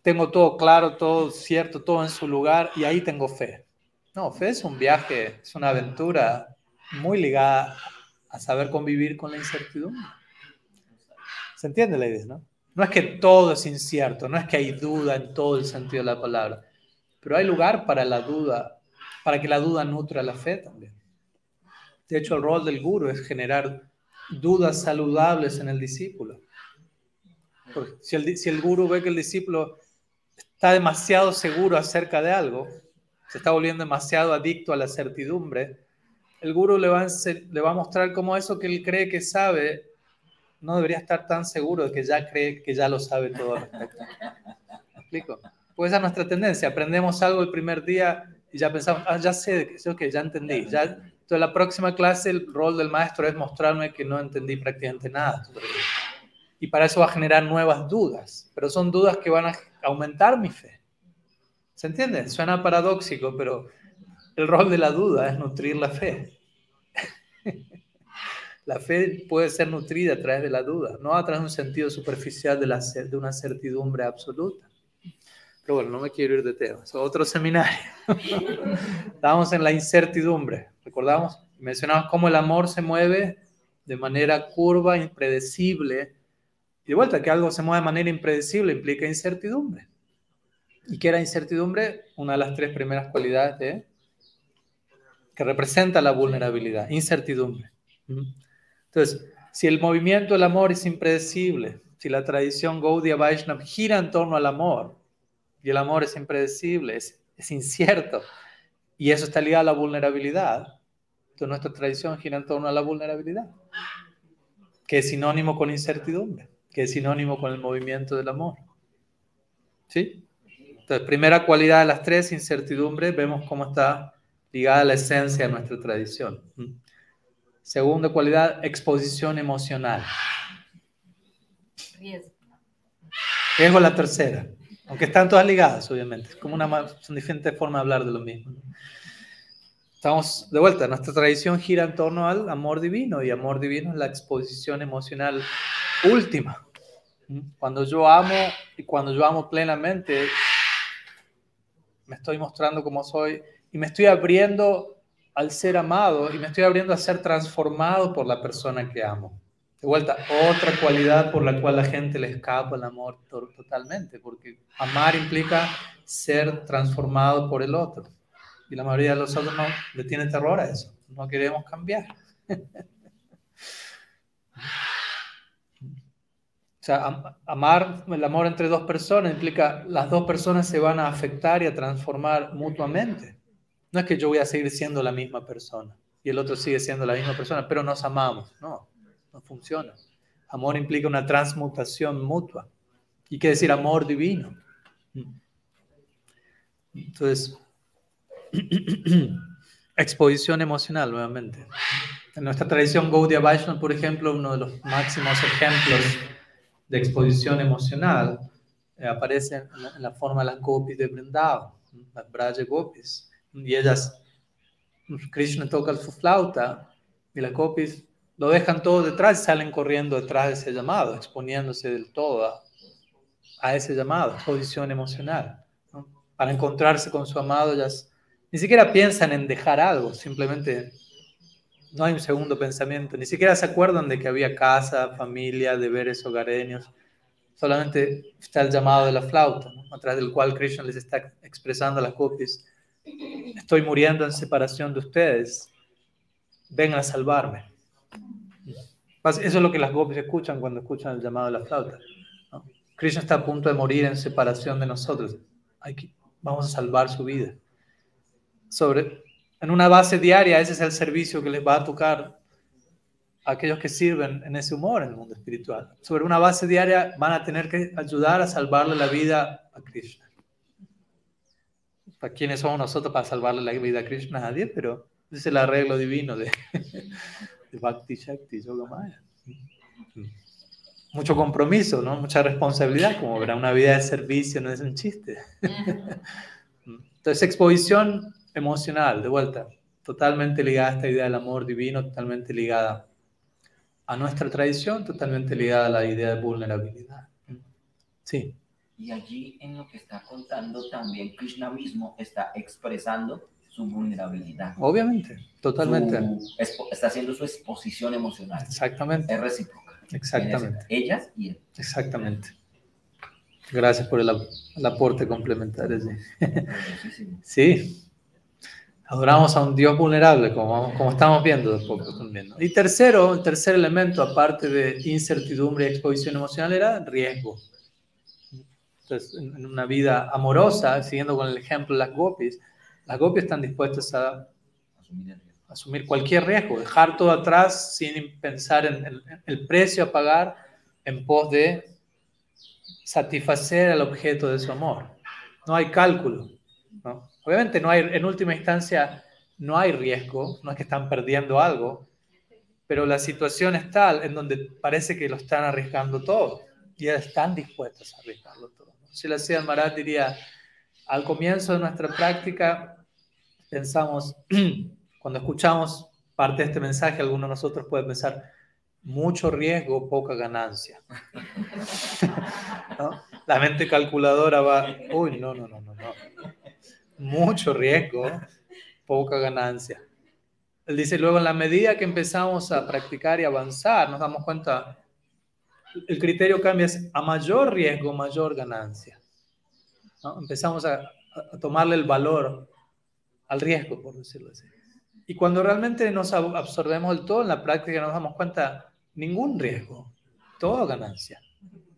tengo todo claro, todo cierto, todo en su lugar y ahí tengo fe. No, fe es un viaje, es una aventura muy ligada a saber convivir con la incertidumbre. ¿Se entiende la idea, no? No es que todo es incierto, no es que hay duda en todo el sentido de la palabra, pero hay lugar para la duda, para que la duda nutra la fe también. De hecho, el rol del guru es generar dudas saludables en el discípulo si el, si guru ve que el discípulo está demasiado seguro acerca de algo, se está volviendo demasiado adicto a la certidumbre, el guru le va, a, le va a mostrar cómo eso que él cree que sabe no debería estar tan seguro de que ya cree que ya lo sabe todo al respecto. ¿Me explico? Pues esa es nuestra tendencia. Aprendemos algo el primer día y ya pensamos, ah, ya sé, que ya entendí. Ya, entonces, la próxima clase, el rol del maestro es mostrarme que no entendí prácticamente nada y para eso va a generar nuevas dudas, pero son dudas que van a aumentar mi fe. ¿Se entiende? Suena paradójico, pero el rol de la duda es nutrir la fe. La fe puede ser nutrida a través de la duda, no a través de un sentido superficial de, una certidumbre absoluta. Pero bueno, no me quiero ir de tema, es otro seminario. Estábamos en la incertidumbre, recordamos, mencionamos cómo el amor se mueve de manera curva, impredecible. Y de vuelta, que algo se mueve de manera impredecible implica incertidumbre. ¿Y qué era incertidumbre? Una de las tres primeras cualidades de, que representa la vulnerabilidad, incertidumbre. Entonces, si el movimiento del amor es impredecible, si la tradición Gaudiya Vaishnava gira en torno al amor, y el amor es impredecible, es, es incierto, y eso está ligado a la vulnerabilidad, entonces nuestra tradición gira en torno a la vulnerabilidad, que es sinónimo con incertidumbre, que es sinónimo con el movimiento del amor. ¿Sí? Entonces, primera cualidad de las tres, incertidumbre, vemos cómo está ligada a la esencia de nuestra tradición. Segunda cualidad, exposición emocional. Riesgo. Riesgo es la tercera, aunque están todas ligadas, obviamente. Es como una, son diferentes formas de hablar de lo mismo. Estamos de vuelta, nuestra tradición gira en torno al amor divino y amor divino es la exposición emocional última. Cuando yo amo y cuando yo amo plenamente, me estoy mostrando como soy y me estoy abriendo al ser amado y me estoy abriendo a ser transformado por la persona que amo. De vuelta, otra cualidad por la cual la gente le escapa el amor totalmente, porque amar implica ser transformado por el otro. Y la mayoría de los otros no le tiene terror a eso, no queremos cambiar. O sea, amar, el amor entre dos personas implica las dos personas se van a afectar y a transformar mutuamente. No es que yo voy a seguir siendo la misma persona y el otro sigue siendo la misma persona, pero nos amamos. No, no funciona. Amor implica una transmutación mutua. ¿Y qué decir amor divino? Entonces, exposición emocional nuevamente. En nuestra tradición Gaudiya Vaishnava, por ejemplo, uno de los máximos ejemplos de exposición emocional eh, aparece en la, forma de las gopis de Vrindavan, las Braja Gopis. Y ellas, Krishna toca su flauta y las gopis lo dejan todo detrás y salen corriendo detrás de ese llamado, exponiéndose del todo a, ese llamado, exposición emocional. Para encontrarse con su amado, ellas ni siquiera piensan en dejar algo, simplemente no hay un segundo pensamiento, ni siquiera se acuerdan de que había casa, familia, deberes hogareños, solamente está el llamado de la flauta, a través del cual Krishna les está expresando a las copias, estoy muriendo en separación de ustedes, vengan a salvarme. Eso es lo que las gopis escuchan cuando escuchan el llamado de la flauta. Krishna está a punto de morir en separación de nosotros. vamos a salvar su vida. Sobre, en una base diaria, ese es el servicio que les va a tocar a aquellos que sirven en ese humor en el mundo espiritual. Sobre una base diaria van a tener que ayudar a salvarle la vida a Krishna. ¿Para quiénes somos nosotros para salvarle la vida a Krishna? Nadie, pero es el arreglo divino de, de Bhakti Shakti Yoga Maya. Mucho compromiso, ¿no? Mucha responsabilidad, como verá, una vida de servicio no es un chiste. Entonces, exposición emocional, de vuelta, totalmente ligada a esta idea del amor divino, totalmente ligada a nuestra tradición, totalmente ligada a la idea de vulnerabilidad. Sí. Y allí en lo que está contando también Krishna mismo está expresando su vulnerabilidad. Obviamente, totalmente. está haciendo su exposición emocional. Exactamente. Es recíproca. Exactamente. Ellas y él. Exactamente. Gracias por el, aporte complementario. sí. Adoramos a un Dios vulnerable, como, como estamos viendo de poco también. Y tercero, el tercer elemento, aparte de incertidumbre y exposición emocional, era riesgo. Entonces, en una vida amorosa, siguiendo con el ejemplo de las gopis, las gopis están dispuestas a asumir cualquier riesgo, dejar todo atrás sin pensar en el, precio a pagar en pos de satisfacer al objeto de su amor. No hay cálculo. ¿no? Obviamente no hay, en última instancia, no hay riesgo, no es que están perdiendo algo, pero la situación es tal en donde parece que lo están arriesgando todo y están dispuestos a arriesgarlo todo. Si la hacía Marat diría, al comienzo de nuestra práctica pensamos, cuando escuchamos parte de este mensaje, alguno de nosotros puede pensar, mucho riesgo, poca ganancia. la mente calculadora va, uy, no, no, no, no, no. Mucho riesgo, poca ganancia. Él dice, luego en la medida que empezamos a practicar y avanzar, nos damos cuenta, el criterio cambia, es a mayor riesgo, mayor ganancia. Empezamos a, a tomarle el valor al riesgo, por decirlo así. Y cuando realmente nos absorbemos del todo en la práctica, nos damos cuenta, ningún riesgo, todo ganancia.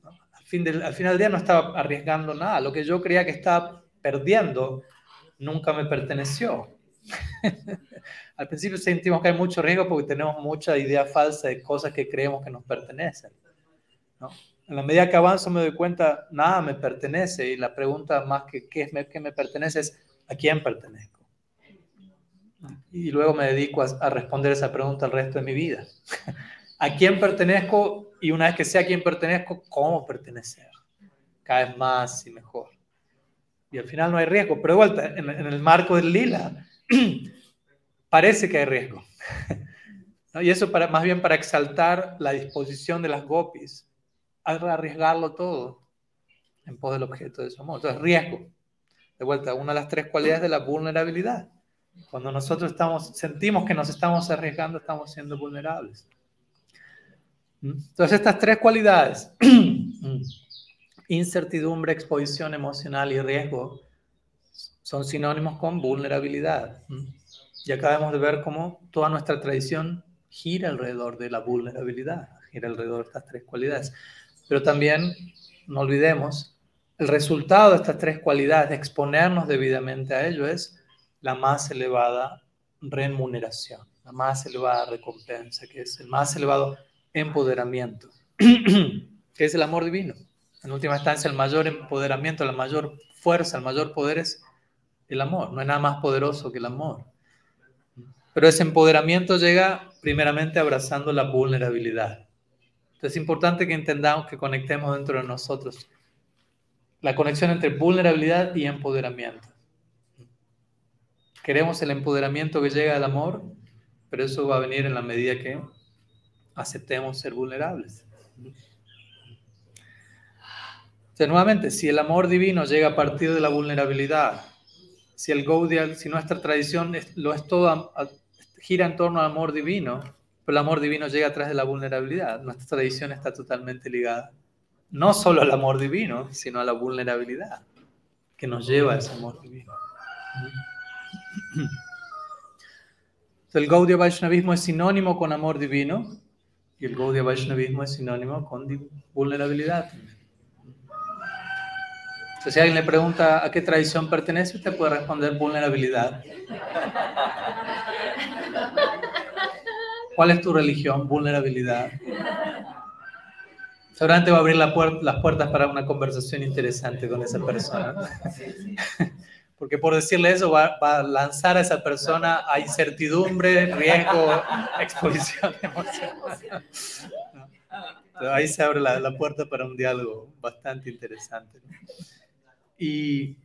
Al, al final del día no estaba arriesgando nada, lo que yo creía que estaba perdiendo nunca me perteneció. al principio sentimos que hay mucho riesgo porque tenemos mucha idea falsa de cosas que creemos que nos pertenecen. En la medida que avanzo me doy cuenta, nada me pertenece y la pregunta más que qué, me, qué me pertenece es ¿a quién pertenezco? Y luego me dedico a, responder esa pregunta el resto de mi vida. ¿A quién pertenezco? Y una vez que sé a quién pertenezco, ¿cómo pertenecer? Cada vez más y mejor. Y al final no hay riesgo, pero de vuelta, en, el marco del lila, parece que hay riesgo. Y eso para, más bien para exaltar la disposición de las gopis arriesgarlo todo en pos del objeto de su amor. Entonces, riesgo. De vuelta, una de las tres cualidades de la vulnerabilidad. Cuando nosotros estamos, sentimos que nos estamos arriesgando, estamos siendo vulnerables. Entonces, estas tres cualidades, incertidumbre, exposición emocional y riesgo, son sinónimos con vulnerabilidad. Y acabamos de ver cómo toda nuestra tradición gira alrededor de la vulnerabilidad, gira alrededor de estas tres cualidades. Pero también, no olvidemos, el resultado de estas tres cualidades, de exponernos debidamente a ello, es la más elevada remuneración, la más elevada recompensa, que es el más elevado empoderamiento, que es el amor divino. En última instancia, el mayor empoderamiento, la mayor fuerza, el mayor poder es el amor. No hay nada más poderoso que el amor. Pero ese empoderamiento llega primeramente abrazando la vulnerabilidad. Es importante que entendamos, que conectemos dentro de nosotros la conexión entre vulnerabilidad y empoderamiento. Queremos el empoderamiento que llega del amor, pero eso va a venir en la medida que aceptemos ser vulnerables. Entonces, nuevamente, si el amor divino llega a partir de la vulnerabilidad, si el Gaudiya, si nuestra tradición lo es todo, gira en torno al amor divino, pero el amor divino llega a través de la vulnerabilidad. Nuestra tradición está totalmente ligada, no solo al amor divino, sino a la vulnerabilidad que nos lleva a ese amor divino. el Gaudiya Vaishnavismo es sinónimo con amor divino y el Gaudiya Vaishnavismo es sinónimo con vulnerabilidad. Entonces, si alguien le pregunta a qué tradición pertenece, usted puede responder vulnerabilidad. ¿Cuál es tu religión? Vulnerabilidad. Seguramente va a abrir la las puertas para una conversación interesante con esa persona. Porque por decirle eso va, a lanzar a esa persona a incertidumbre, riesgo, exposición emocional. ahí se abre la, la, puerta para un diálogo bastante interesante. Y,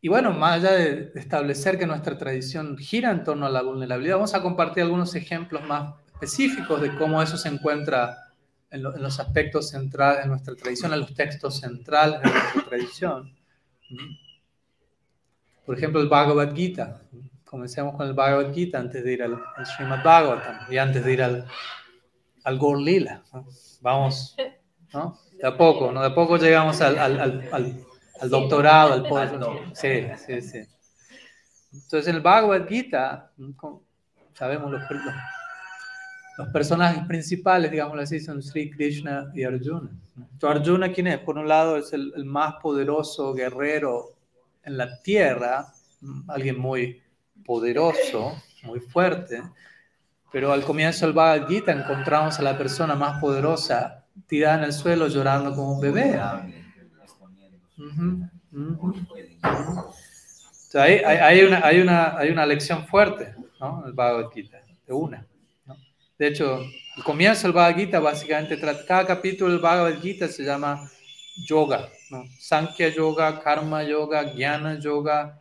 y bueno, más allá de establecer que nuestra tradición gira en torno a la vulnerabilidad, vamos a compartir algunos ejemplos más específicos de cómo eso se encuentra en, en los aspectos centrales de nuestra tradición, en los textos centrales de nuestra tradición. Por ejemplo, el Bhagavad Gita. Comencemos con el Bhagavad Gita antes de ir al, al Srimad Bhagavatam y antes de ir al, al Gaur Lila. ¿no? Vamos, ¿no? De a poco, ¿no? De a poco llegamos al, al, al, al doctorado, al poder. Sí, sí, sí. Entonces, el Bhagavad Gita, sabemos los, los, los personajes principales, digámoslo así, son Sri Krishna y Arjuna. Entonces, Arjuna, ¿quién es? Por un lado, es el, el más poderoso guerrero en la tierra, alguien muy poderoso, muy fuerte, pero al comienzo del Bhagavad Gita encontramos a la persona más poderosa tirada en el suelo llorando como un bebé. Hay, una, hay, una, hay una lección fuerte ¿no? el Bhagavad Gita, de una. ¿no? De hecho, el comienzo del Bhagavad Gita básicamente cada capítulo del Bhagavad Gita se llama yoga, ¿no? Sankhya Yoga, Karma Yoga, Jnana Yoga,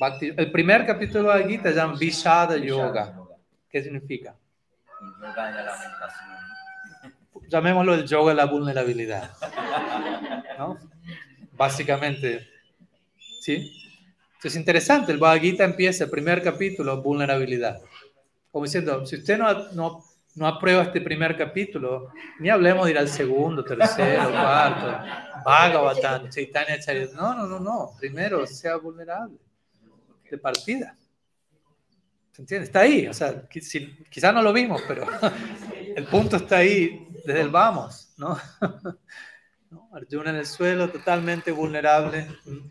Bhakti. El primer capítulo de la Gita se llama Vishada Yoga. ¿Qué significa? Yoga de la lamentación. Llamémoslo el yoga de la vulnerabilidad. ¿no? Básicamente. ¿Sí? Entonces es interesante, el Bhagavad Gita empieza el primer capítulo, vulnerabilidad. Como diciendo, si usted no, no, no aprueba este primer capítulo, ni hablemos de ir al segundo, tercero, cuarto, Bhagavatam, Chaitanya Charya. No, no, no, no. Primero sea vulnerable de partida. ¿Se entiende? Está ahí. O sea, quizás no lo vimos, pero el punto está ahí desde el vamos, ¿no? Arjuna en el suelo, totalmente vulnerable,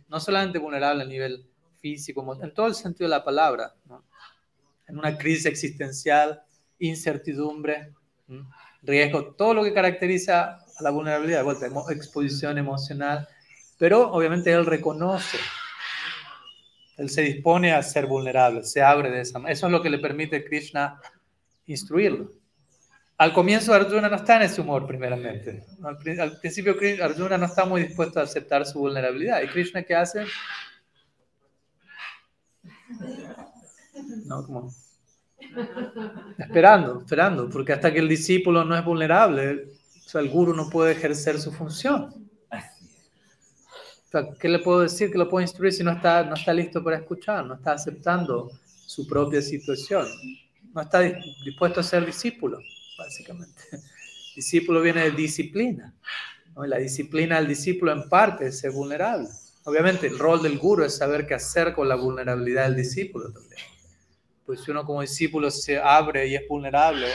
no solamente vulnerable a nivel físico, en todo el sentido de la palabra, ¿no? en una crisis existencial, incertidumbre, riesgo, todo lo que caracteriza a la vulnerabilidad, vuelta, exposición emocional, pero obviamente él reconoce, él se dispone a ser vulnerable, se abre de esa manera. Eso es lo que le permite Krishna instruirlo. Al comienzo Arjuna no está en ese humor, primeramente. Al, principio Arjuna no está muy dispuesto a aceptar su vulnerabilidad. ¿Y Krishna qué hace? No, como esperando, esperando, porque hasta que el discípulo no es vulnerable, o sea, el guru no puede ejercer su función. O sea, ¿qué le puedo decir? ¿Qué lo puedo instruir si no está, no está listo para escuchar? No está aceptando su propia situación. No está dispuesto a ser discípulo básicamente. Discípulo viene de disciplina. La disciplina del discípulo en parte es ser vulnerable. Obviamente el rol del guru es saber qué hacer con la vulnerabilidad del discípulo también. Pues si uno como discípulo se abre y es vulnerable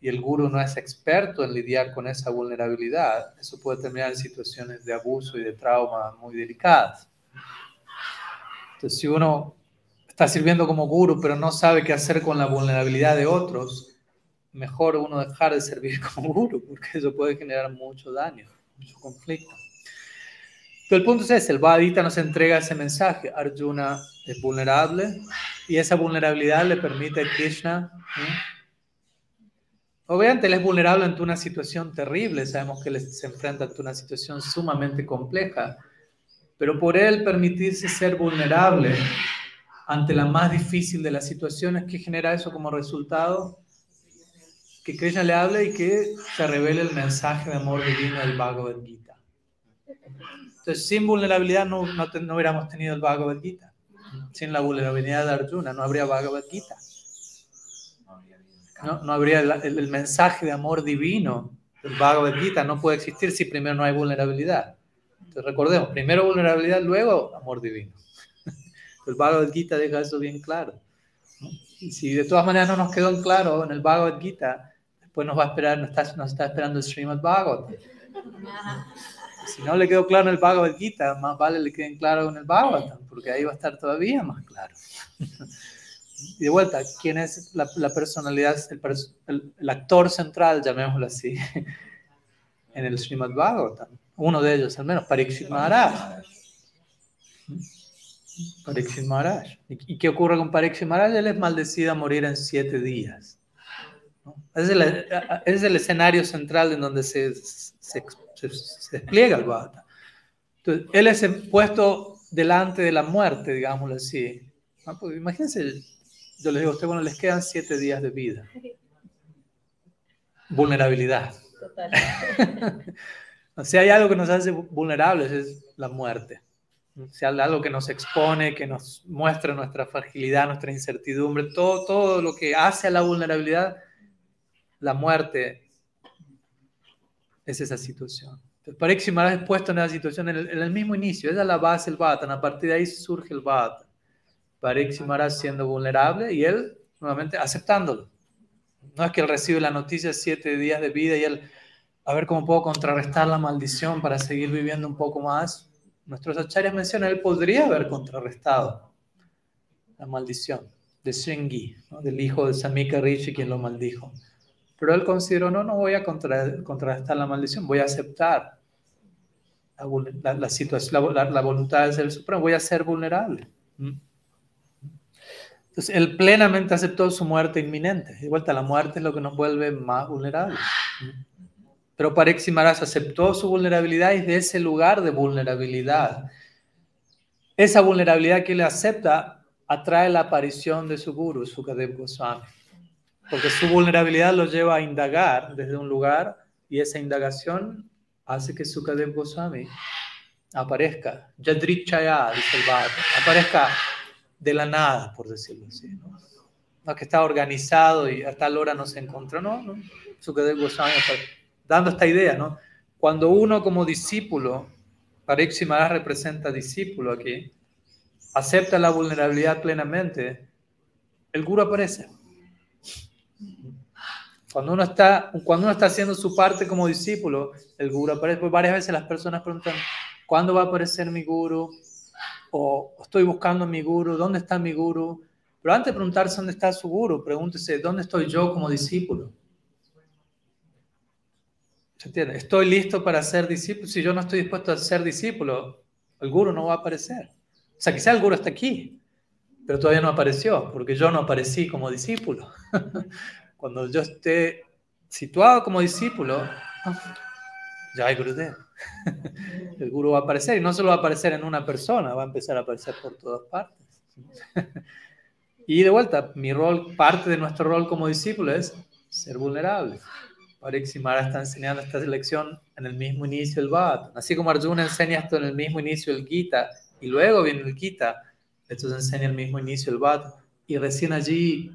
y el guru no es experto en lidiar con esa vulnerabilidad, eso puede terminar en situaciones de abuso y de trauma muy delicadas. Entonces si uno está sirviendo como guru pero no sabe qué hacer con la vulnerabilidad de otros, mejor uno dejar de servir como guru, porque eso puede generar mucho daño, mucho conflicto. Pero el punto es el Bhagavad nos entrega ese mensaje. Arjuna es vulnerable y esa vulnerabilidad le permite a Krishna. Obviamente él es vulnerable ante una situación terrible, sabemos que él se enfrenta ante una situación sumamente compleja, pero por él permitirse ser vulnerable ante la más difícil de las situaciones, ¿qué genera eso como resultado? Que Krishna le hable y que se revele el mensaje de amor divino del Bhagavad Gita. Entonces, sin vulnerabilidad no, no, hubiéramos tenido el Bhagavad Gita. Sin la vulnerabilidad de Arjuna no habría Bhagavad Gita. No, no habría el, el, mensaje de amor divino del Bhagavad Gita. No puede existir si primero no hay vulnerabilidad. Entonces, recordemos, primero vulnerabilidad, luego amor divino. El Bhagavad Gita deja eso bien claro. Y si de todas maneras no nos quedó en claro en el Bhagavad Gita, pues nos va a esperar, nos está, nos está esperando el Srimad Bhagavatam. Si no le quedó claro en el Bhagavad Gita, más vale le queden claro en el Bhagavatam, porque ahí va a estar todavía más claro. Y de vuelta, ¿quién es la, la personalidad, el, el, actor central, llamémoslo así, en el Srimad Bhagavatam? Uno de ellos, al menos, Parikshit Maharaj. Parikshit Maharaj. ¿Y qué ocurre con Parikshit Maharaj? Él es maldecido a morir en siete días. Es el, es el escenario central en donde se, se, despliega el Bhagavatam. Entonces, él es puesto delante de la muerte, digámoslo así. Pues, imagínense, yo les digo a usted, bueno, les quedan siete días de vida. Vulnerabilidad. Total. si hay algo que nos hace vulnerables es la muerte. Si hay algo que nos expone, que nos muestra nuestra fragilidad, nuestra incertidumbre, todo, todo lo que hace a la vulnerabilidad la muerte es esa situación. Entonces, Maharaj es puesto en esa situación en el, mismo inicio, esa es la base del Bhattan, a partir de ahí surge el Bhattan. Parikshit Maharaj siendo vulnerable y él nuevamente aceptándolo. No es que él recibe la noticia siete días de vida y él, a ver cómo puedo contrarrestar la maldición para seguir viviendo un poco más. Nuestros acharyas mencionan, él podría haber contrarrestado la maldición de Sringi, del hijo de Samika Rishi, quien lo maldijo. Pero él consideró, no, no voy a contrarrestar la maldición, voy a aceptar la, situación, la, voluntad del Ser Supremo, voy a ser vulnerable. ¿Mm? Entonces, él plenamente aceptó su muerte inminente. De vuelta, la muerte es lo que nos vuelve más vulnerables. ¿Mm? Pero Maharaj aceptó su vulnerabilidad y de ese lugar de vulnerabilidad, esa vulnerabilidad que él acepta atrae la aparición de su guru, Sukadev Goswami porque su vulnerabilidad lo lleva a indagar desde un lugar y esa indagación hace que Sukadev Goswami aparezca, Yadrichaya, dice el Bhagavad, aparezca de la nada, por decirlo así, ¿no? no que está organizado y a tal hora no se encontró, no, no. Sukadeva Goswami dando esta idea, ¿no? Cuando uno como discípulo, Parikshit representa discípulo aquí, acepta la vulnerabilidad plenamente, el guru aparece. Cuando uno está, cuando uno está haciendo su parte como discípulo, el guru aparece. Pues varias veces las personas preguntan, ¿cuándo va a aparecer mi guru? O estoy buscando a mi guru, ¿dónde está mi guru? Pero antes de preguntarse dónde está su guru, pregúntese, ¿dónde estoy yo como discípulo? ¿Se entiende? Estoy listo para ser discípulo. Si yo no estoy dispuesto a ser discípulo, el guru no va a aparecer. O sea, quizá el guru está aquí, pero todavía no apareció, porque yo no aparecí como discípulo. Cuando yo esté situado como discípulo, ya hay Gurudev. El guru va a aparecer y no solo va a aparecer en una persona, va a empezar a aparecer por todas partes. Y de vuelta, mi rol, parte de nuestro rol como discípulo es ser vulnerable. Pariksimara está enseñando esta lección en el mismo inicio del Bhagavatam. Así como Arjuna enseña esto en el mismo inicio del Gita y luego viene el Gita, esto se enseña en el mismo inicio del Bhagavatam. Y recién allí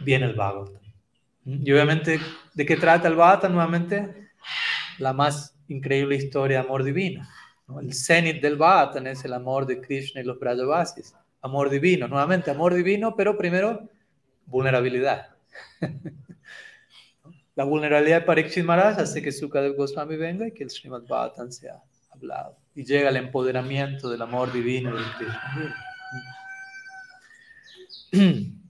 viene el Bhagavatam. Y obviamente, ¿de qué trata el Bhagavatam? Nuevamente, la más increíble historia de amor divino. El cenit del Bhagavatam es el amor de Krishna y los Brajavasis. Amor divino, nuevamente amor divino, pero primero vulnerabilidad. La vulnerabilidad de Parikshit Maharaj hace que Sukadev Goswami venga y que el Srimad Bhagavatam sea hablado. Y llega el empoderamiento del amor divino Krishna.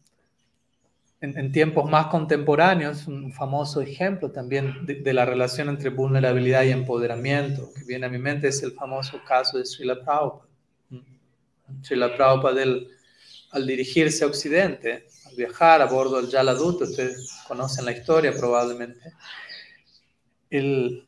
En, tiempos más contemporáneos, un famoso ejemplo también de, la relación entre vulnerabilidad y empoderamiento que viene a mi mente es el famoso caso de Srila Prabhupada. Srila Prabhupada, al dirigirse a Occidente, al viajar a bordo del Jaladuta, ustedes conocen la historia probablemente, el,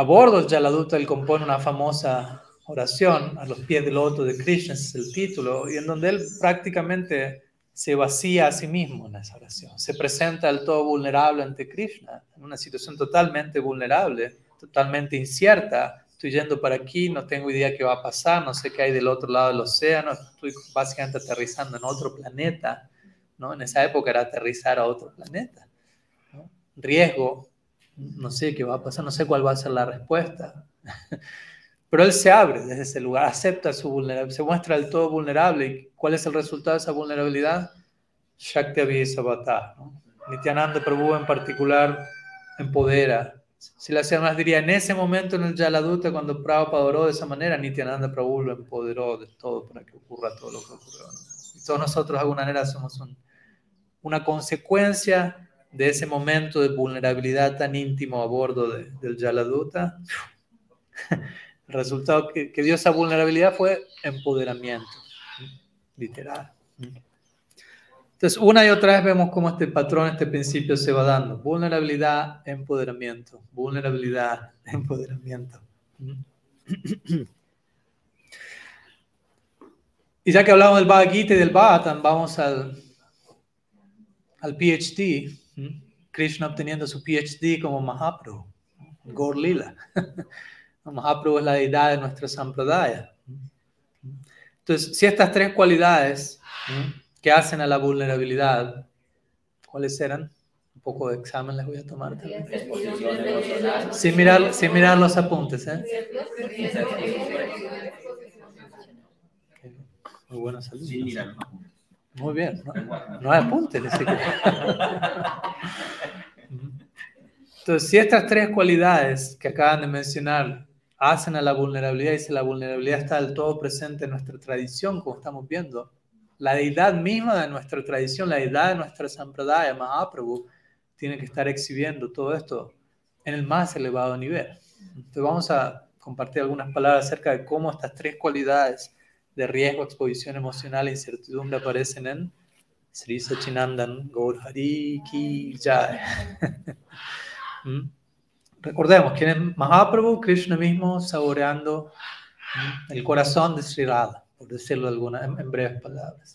a bordo del Jaladuta él compone una famosa oración a los pies del loto de Krishna, es el título, y en donde él prácticamente se vacía a sí mismo en esa oración, se presenta al todo vulnerable ante Krishna, en una situación totalmente vulnerable, totalmente incierta, estoy yendo para aquí, no tengo idea qué va a pasar, no sé qué hay del otro lado del océano, estoy básicamente aterrizando en otro planeta, ¿no? En esa época era aterrizar a otro planeta, Riesgo, no sé qué va a pasar, no sé cuál va a ser la respuesta. Pero él se abre desde ese lugar, acepta su vulnerabilidad, se muestra del todo vulnerable. ¿Y cuál es el resultado de esa vulnerabilidad? Shakti Abhisavata. ¿no? Nityananda Prabhu en particular empodera, si la más diría, en ese momento en el Yaladuta, cuando Prabhupada oró de esa manera, Nityananda Prabhu lo empoderó de todo para que ocurra todo lo que ocurrió. Y todos nosotros de alguna manera somos una consecuencia de ese momento de vulnerabilidad tan íntimo a bordo del Yaladuta. El resultado que, que dio esa vulnerabilidad fue empoderamiento, literal. Entonces, una y otra vez vemos cómo este patrón, este principio se va dando. Vulnerabilidad, empoderamiento. Vulnerabilidad, empoderamiento. Y ya que hablamos del Bhagavad y del Bhagavatam, vamos al, al PhD. Krishna obteniendo su PhD como Mahaprabhu, Gaur Lila. Mahaprabhu es la deidad de nuestra sampradaya. Entonces, si estas tres cualidades que hacen a la vulnerabilidad. ¿Cuáles eran? Un poco de examen les voy a tomar también. Sin mirar, sin mirar los apuntes. ¿eh? Muy buena salud. Muy bien. No, hay apuntes. Entonces, si estas tres cualidades que acaban de mencionar hacen a la vulnerabilidad y si la vulnerabilidad está del todo presente en nuestra tradición, como estamos viendo, la deidad misma de nuestra tradición, la deidad de nuestra sampradaya, Mahaprabhu, tiene que estar exhibiendo todo esto en el más elevado nivel. Entonces vamos a compartir algunas palabras acerca de cómo estas tres cualidades de riesgo, exposición emocional e incertidumbre aparecen en Sri Sachinandan Gaur Hari Ki. ¿Mm? Recordemos quién es Mahaprabhu, Krishna mismo saboreando el corazón de Sri Radha por decirlo de alguna, en, breves palabras.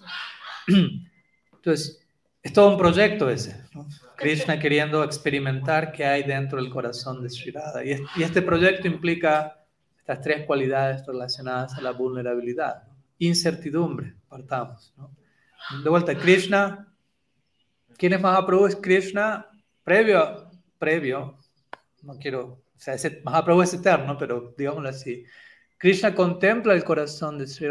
Entonces, es todo un proyecto ese. Krishna queriendo experimentar qué hay dentro del corazón de Sri Radha. Y, este proyecto implica estas tres cualidades relacionadas a la vulnerabilidad. Incertidumbre, partamos. De vuelta, Krishna, ¿quién es Mahaprabhu? Es Krishna previo, previo, no quiero, o sea, ese, Mahaprabhu es eterno, pero digámoslo así. Krishna contempla el corazón de Sri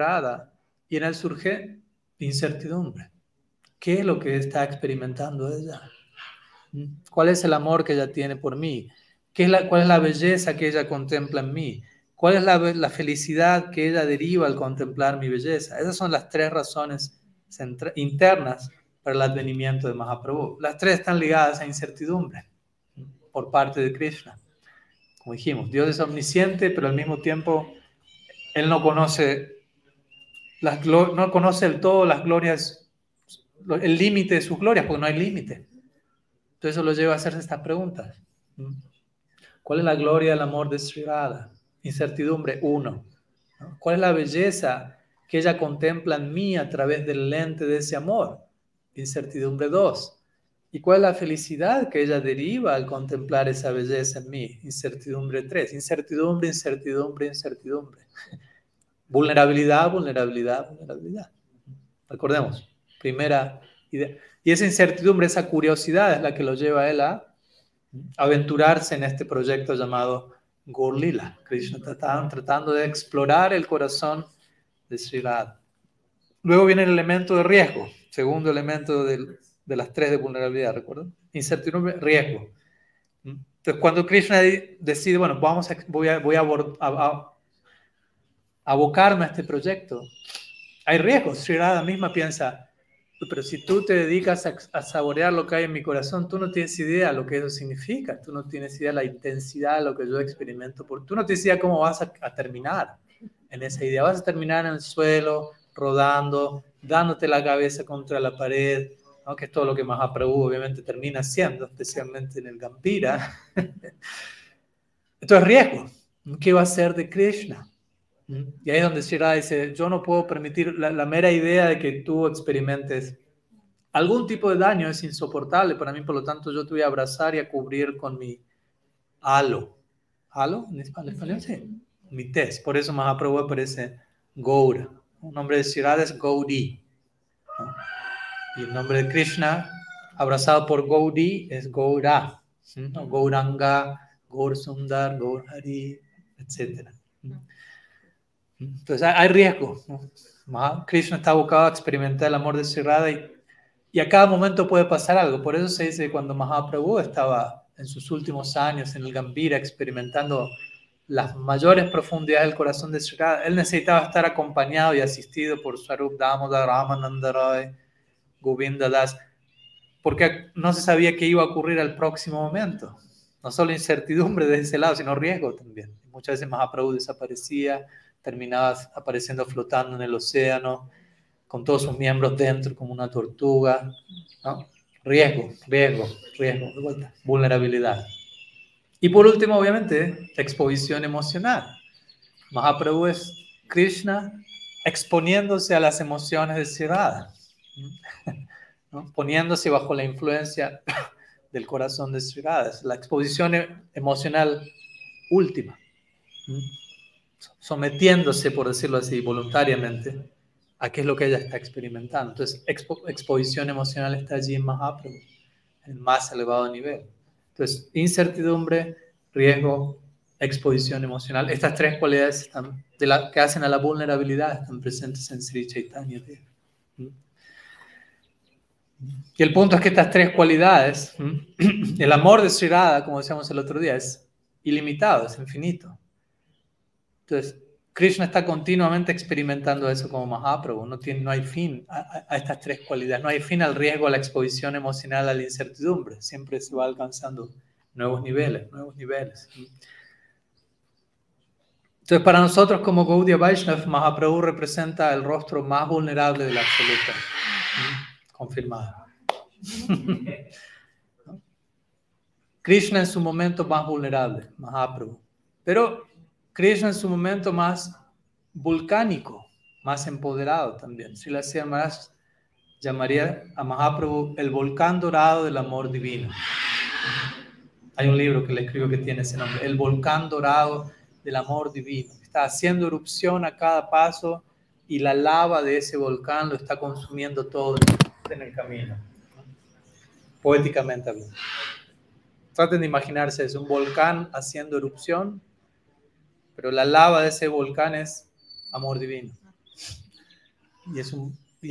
y en él surge incertidumbre. ¿Qué es lo que está experimentando ella? ¿Cuál es el amor que ella tiene por mí? ¿Qué es la, ¿Cuál es la belleza que ella contempla en mí? ¿Cuál es la, la felicidad que ella deriva al contemplar mi belleza? Esas son las tres razones internas para el advenimiento de Mahaprabhu. Las tres están ligadas a incertidumbre por parte de Krishna. Como dijimos, Dios es omnisciente, pero al mismo tiempo Él no conoce, las, no conoce el todo las glorias, el límite de sus glorias, porque no hay límite. Entonces eso lo lleva a hacerse estas preguntas. ¿Cuál es la gloria del amor de Sri Radha? Incertidumbre, uno. ¿Cuál es la belleza que ella contempla en mí a través del lente de ese amor? Incertidumbre, dos. ¿Y cuál es la felicidad que ella deriva al contemplar esa belleza en mí? Incertidumbre, tres. Incertidumbre, incertidumbre, incertidumbre. Vulnerabilidad, vulnerabilidad, vulnerabilidad. Recordemos, primera idea. Y esa incertidumbre, esa curiosidad es la que lo lleva a él a aventurarse en este proyecto llamado Gorlila. Krishna está tratando de explorar el corazón de Sri Radha. Luego viene el elemento de riesgo, segundo elemento de las tres de vulnerabilidad, ¿recuerdan? Incertidumbre, riesgo. Entonces, cuando Krishna decide, bueno, vamos a, voy, a, voy a, a, abocarme a este proyecto, hay riesgos. Sri Radha misma piensa, pero si tú te dedicas a, saborear lo que hay en mi corazón, tú no tienes idea de lo que eso significa, tú no tienes idea de la intensidad de lo que yo experimento, por, tú no tienes idea cómo vas a, terminar en esa idea, vas a terminar en el suelo, rodando, dándote la cabeza contra la pared, que es todo lo que Mahaprabhu obviamente termina haciendo, especialmente en el Gampira. Esto es riesgo. ¿Qué va a ser de Krishna? Y ahí es donde Shira dice, yo no puedo permitir la, mera idea de que tú experimentes algún tipo de daño, es insoportable para mí, por lo tanto yo te voy a abrazar y a cubrir con mi halo. ¿Halo? ¿En español? Sí. Mi test. Por eso Mahaprabhu aparece Gaura. El nombre de Shirada es Gaudi. Y el nombre de Krishna, abrazado por Gaudi, es Gaura. Gauranga, Gaur Sundar, Gaur Hari, etc. Entonces hay riesgo. Krishna está abocado a experimentar el amor de Sri y, y, a cada momento puede pasar algo. Por eso se dice que cuando Mahaprabhu estaba en sus últimos años en el Gambira experimentando las mayores profundidades del corazón de Sri él necesitaba estar acompañado y asistido por Swarup Damodar, Ramananda Roy, Govinda Das, porque no se sabía qué iba a ocurrir al próximo momento. No solo incertidumbre de ese lado, sino riesgo también. Muchas veces Mahaprabhu desaparecía, terminabas apareciendo flotando en el océano, con todos sus miembros dentro como una tortuga. Riesgo, riesgo, riesgo, vulnerabilidad. Y por último, obviamente, exposición emocional. Mahaprabhu es Krishna exponiéndose a las emociones de Sirada, poniéndose bajo la influencia del corazón de Sirada. Es la exposición emocional última sometiéndose, por decirlo así, voluntariamente a qué es lo que ella está experimentando. Entonces, exposición emocional está allí en Mahaprabhu, en más elevado nivel. Entonces, incertidumbre, riesgo, exposición emocional. Estas tres cualidades de la, que hacen a la vulnerabilidad están presentes en Sri Chaitanya. Y el punto es que estas tres cualidades, el amor de Sri Radha, como decíamos el otro día, es ilimitado, es infinito. Entonces, Krishna está continuamente experimentando eso como Mahaprabhu. No, tiene, no hay fin a, estas tres cualidades. No hay fin al riesgo, a la exposición emocional, a la incertidumbre. Siempre se va alcanzando nuevos niveles, nuevos niveles. Entonces, para nosotros como Gaudiya Vaishnav, Mahaprabhu representa el rostro más vulnerable de la absoluta. Confirmado. Krishna en su momento más vulnerable, Mahaprabhu. Pero Krishna en su momento más volcánico, más empoderado también. Si la más llamaría a Mahaprabhu el volcán dorado del amor divino. Hay un libro que le escribo que tiene ese nombre, el volcán dorado del amor divino. Está haciendo erupción a cada paso y la lava de ese volcán lo está consumiendo todo en el camino. Poéticamente hablando. Traten de imaginarse, es un volcán haciendo erupción, pero la lava de ese volcán es amor divino. Y,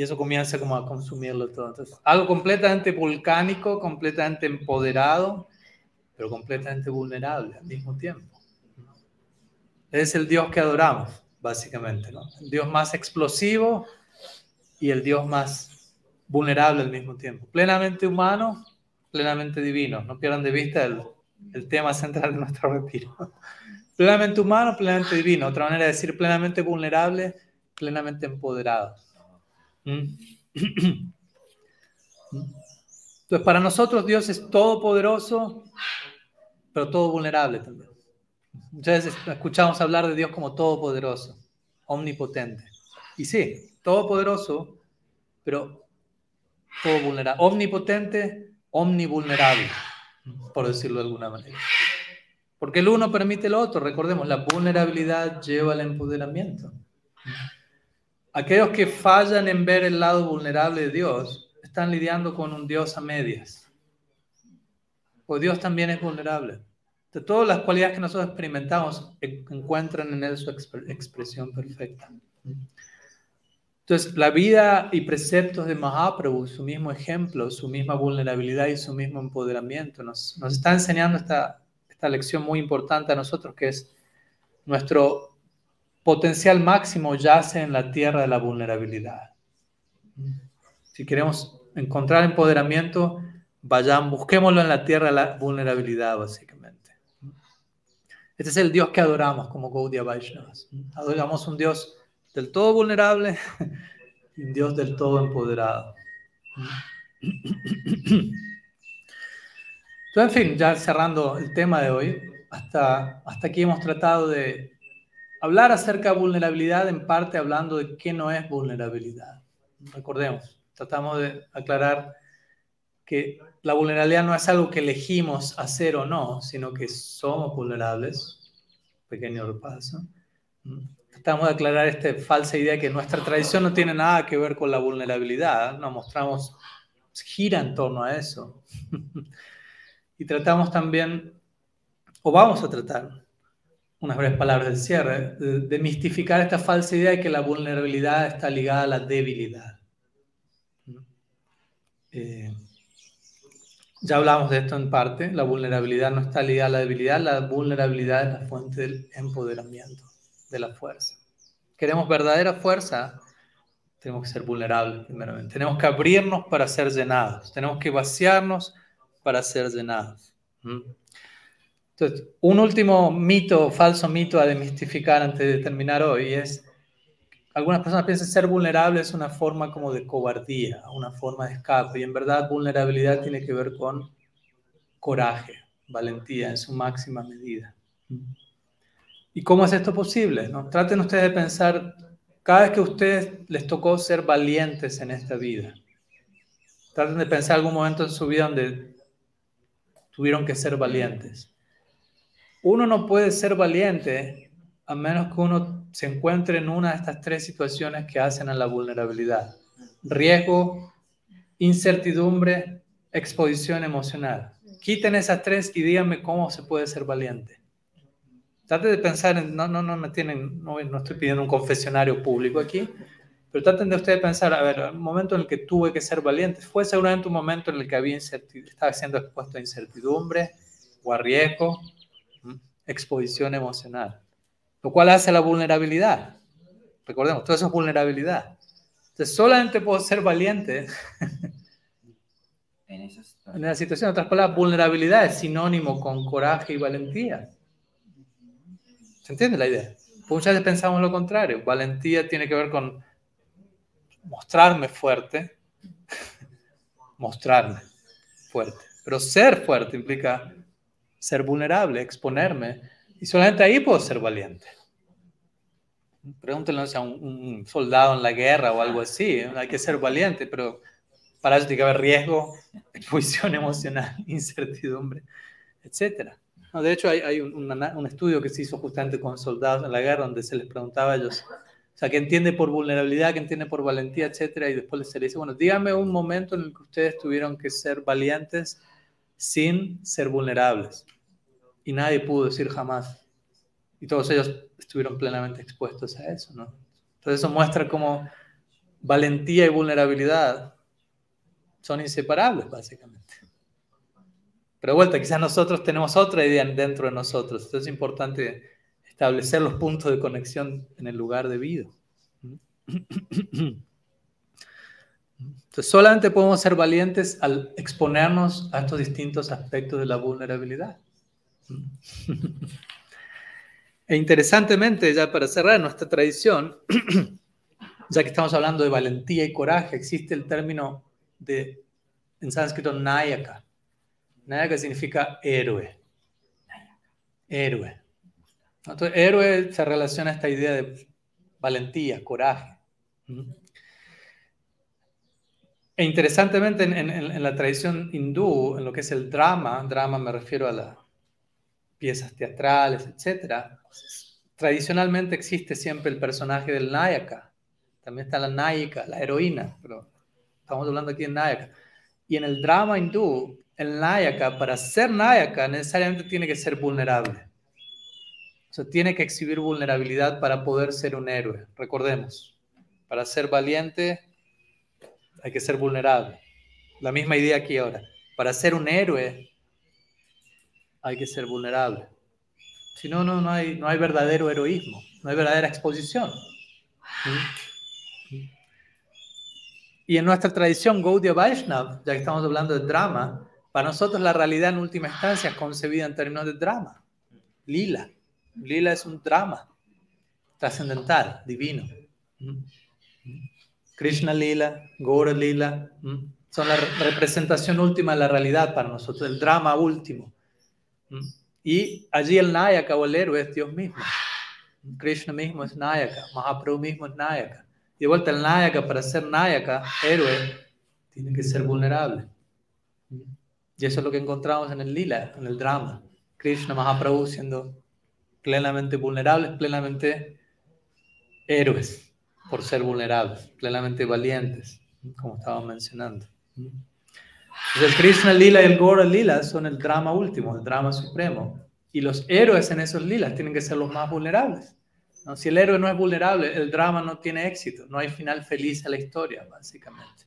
eso comienza como a consumirlo todo. Entonces, algo completamente volcánico, completamente empoderado, pero completamente vulnerable al mismo tiempo. Es el Dios que adoramos, básicamente. El Dios más explosivo y el Dios más vulnerable al mismo tiempo. Plenamente humano, plenamente divino. No pierdan de vista el, el tema central de nuestro retiro. Plenamente humano, plenamente divino. Otra manera de decir plenamente vulnerable, plenamente empoderado. ¿Mm? Entonces, para nosotros Dios es todopoderoso, pero todo vulnerable también. Muchas veces escuchamos hablar de Dios como todopoderoso, omnipotente. Y sí, todopoderoso, pero todo vulnerable. Omnipotente, omnivulnerable, por decirlo de alguna manera. Porque el uno permite el otro. Recordemos, la vulnerabilidad lleva al empoderamiento. Aquellos que fallan en ver el lado vulnerable de Dios están lidiando con un Dios a medias. Pues Dios también es vulnerable. De todas las cualidades que nosotros experimentamos encuentran en Él su expresión perfecta. Entonces, la vida y preceptos de Mahaprabhu, su mismo ejemplo, su misma vulnerabilidad y su mismo empoderamiento, nos, nos está enseñando esta, esta lección muy importante a nosotros, que es nuestro potencial máximo yace en la tierra de la vulnerabilidad. Si queremos encontrar empoderamiento, vayan, busquémoslo en la tierra de la vulnerabilidad, básicamente. Este es el Dios que adoramos como Gaudiya Vaishnavas. Adoramos un Dios del todo vulnerable y un Dios del todo empoderado. Entonces, en fin, ya cerrando el tema de hoy, hasta, hasta aquí hemos tratado de Hablar acerca de vulnerabilidad en parte hablando de qué no es vulnerabilidad. Recordemos, tratamos de aclarar que la vulnerabilidad no es algo que elegimos hacer o no, sino que somos vulnerables. Pequeño repaso. Tratamos de aclarar esta falsa idea que nuestra tradición no tiene nada que ver con la vulnerabilidad. Nos mostramos, gira en torno a eso. Y tratamos también, o vamos a tratar, unas breves palabras del cierre, de, mistificar esta falsa idea de que la vulnerabilidad está ligada a la debilidad. Eh, ya hablamos de esto en parte, la vulnerabilidad no está ligada a la debilidad, la vulnerabilidad es la fuente del empoderamiento, de la fuerza. Queremos verdadera fuerza, tenemos que ser vulnerables primeramente, tenemos que abrirnos para ser llenados, tenemos que vaciarnos para ser llenados. Entonces, un último mito, falso mito a demistificar antes de terminar hoy es, algunas personas piensan ser vulnerable es una forma como de cobardía, una forma de escape, y en verdad vulnerabilidad tiene que ver con coraje, valentía en su máxima medida. ¿Y cómo es esto posible? ¿no? Traten ustedes de pensar, cada vez que a ustedes les tocó ser valientes en esta vida, traten de pensar algún momento en su vida donde tuvieron que ser valientes uno no puede ser valiente a menos que uno se encuentre en una de estas tres situaciones que hacen a la vulnerabilidad. Riesgo, incertidumbre, exposición emocional. Quiten esas tres y díganme cómo se puede ser valiente. Traten de pensar en, no, no, no me tienen, no, no estoy pidiendo un confesionario público aquí, pero traten de ustedes pensar, a ver, el momento en el que tuve que ser valiente, fue seguramente un momento en el que había estaba siendo expuesto a incertidumbre o a riesgo, exposición emocional, lo cual hace la vulnerabilidad. Recordemos, todo eso es vulnerabilidad. Entonces, solamente puedo ser valiente en, esa situación. En otras palabras, vulnerabilidad es sinónimo con coraje y valentía. ¿Se entiende la idea? muchas veces pensamos lo contrario. Valentía tiene que ver con mostrarme fuerte, mostrarme fuerte. Pero ser fuerte implica ser vulnerable, exponerme, y solamente ahí puedo ser valiente. Pregúntenle a un, soldado en la guerra o algo así, hay que ser valiente, pero para eso tiene que haber riesgo, exposición emocional, incertidumbre, etc. No, de hecho, hay, un, un estudio que se hizo justamente con soldados en la guerra donde se les preguntaba a ellos, sea, ¿qué entiende por vulnerabilidad, qué entiende por valentía, etcétera? Y después se les dice, bueno, dígame un momento en el que ustedes tuvieron que ser valientes sin ser vulnerables. Y nadie pudo decir jamás. Y todos ellos estuvieron plenamente expuestos a eso, ¿no? Entonces eso muestra cómo valentía y vulnerabilidad son inseparables, básicamente. Pero vuelta, quizás nosotros tenemos otra idea dentro de nosotros. Entonces es importante establecer los puntos de conexión en el lugar debido. Entonces solamente podemos ser valientes al exponernos a estos distintos aspectos de la vulnerabilidad. E interesantemente, ya para cerrar nuestra tradición, ya que estamos hablando de valentía y coraje, existe el término de, en sánscrito, nayaka. Nayaka significa héroe. Héroe. Entonces, héroe se relaciona a esta idea de valentía, coraje. E interesantemente, en, en- en la tradición hindú, en lo que es el drama, drama me refiero a las piezas teatrales, etc. Tradicionalmente existe siempre el personaje del Nayaka. También está la Nayika, la heroína, pero estamos hablando aquí de Nayaka. Y en el drama hindú, el Nayaka, para ser Nayaka, necesariamente tiene que ser vulnerable. Sea, tiene que exhibir vulnerabilidad para poder ser un héroe. Recordemos, para ser valiente hay que ser vulnerable. La misma idea aquí ahora. Para ser un héroe hay que ser vulnerable. Si no, no, no hay, no hay verdadero heroísmo, no hay verdadera exposición. ¿Mm? Y en nuestra tradición Gaudiya Vaishnav, ya que estamos hablando de drama, para nosotros la realidad en última instancia es concebida en términos de drama. Lila. Lila es un drama trascendental, divino. ¿Mm? Krishna Lila, Gaura Lila, ¿m? son la re- representación última de la realidad para nosotros, el drama último. ¿m? Y allí el Nayaka o el héroe es Dios mismo. Krishna mismo es Nayaka, Mahaprabhu mismo es Nayaka. Y de vuelta el Nayaka, para ser Nayaka, héroe, tiene que ser vulnerable. Y eso es lo que encontramos en el Lila, en el drama. Krishna Mahaprabhu siendo plenamente vulnerables, plenamente héroes por ser vulnerables, plenamente valientes, como estábamos mencionando. Entonces, el Krishna Lila y el Gora Lila son el drama último, el drama supremo. Y los héroes en esos lilas tienen que ser los más vulnerables. ¿no? Si el héroe no es vulnerable, el drama no tiene éxito, no hay final feliz a la historia, básicamente.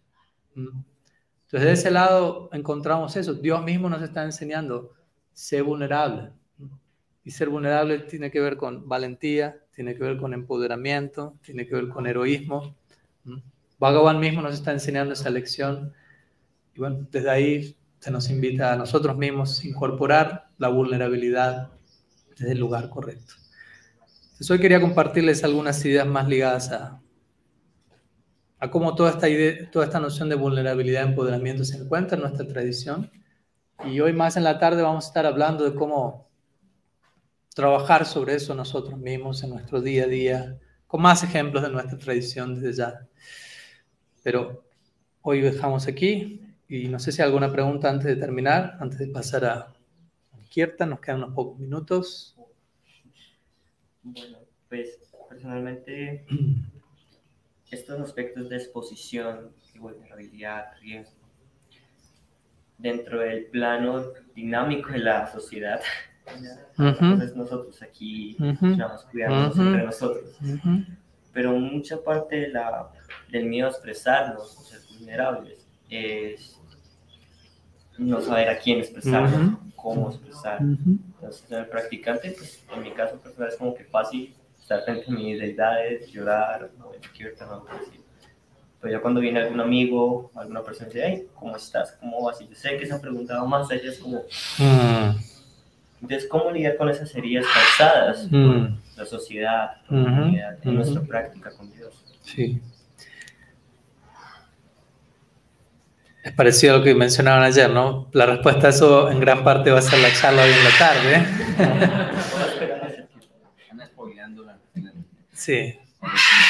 Entonces, de ese lado encontramos eso. Dios mismo nos está enseñando, ser vulnerable. Y ser vulnerable tiene que ver con valentía, tiene que ver con empoderamiento, tiene que ver con heroísmo. ¿Mm? Bhagavan mismo nos está enseñando esa lección. Y bueno, desde ahí se nos invita a nosotros mismos a incorporar la vulnerabilidad desde el lugar correcto. Entonces hoy quería compartirles algunas ideas más ligadas a, a cómo toda esta, idea, toda esta noción de vulnerabilidad y empoderamiento se encuentra en nuestra tradición. Y hoy más en la tarde vamos a estar hablando de cómo trabajar sobre eso nosotros mismos en nuestro día a día, con más ejemplos de nuestra tradición desde ya. Pero hoy dejamos aquí y no sé si hay alguna pregunta antes de terminar, antes de pasar a Kierta, nos quedan unos pocos minutos. Bueno, pues personalmente estos aspectos de exposición y vulnerabilidad, riesgo, dentro del plano dinámico de la sociedad, Ujú. entonces nosotros aquí Ujú. vamos cuidarnos Ujú. entre nosotros, pero mucha parte de la, del miedo a expresarnos, o ser vulnerables, es no saber a quién expresarnos, cómo expresar. Entonces, en el practicante, pues, en mi caso personal es como que fácil estar frente a mis deidades, llorar, o en kirtan, algo así. Pero ya cuando viene algún amigo, alguna persona dice, hey, ¿cómo estás? ¿Cómo vas? Y yo sé que se han preguntado más, allá es como, Mm. Entonces, ¿cómo lidiar con esas heridas causadas por Mm. la sociedad, por la Ujú, comunidad, en ujú. nuestra práctica con Dios? Sí. Es parecido a lo que mencionaban ayer, ¿no? La respuesta a eso en gran parte va a ser la charla hoy en la tarde. La Sí.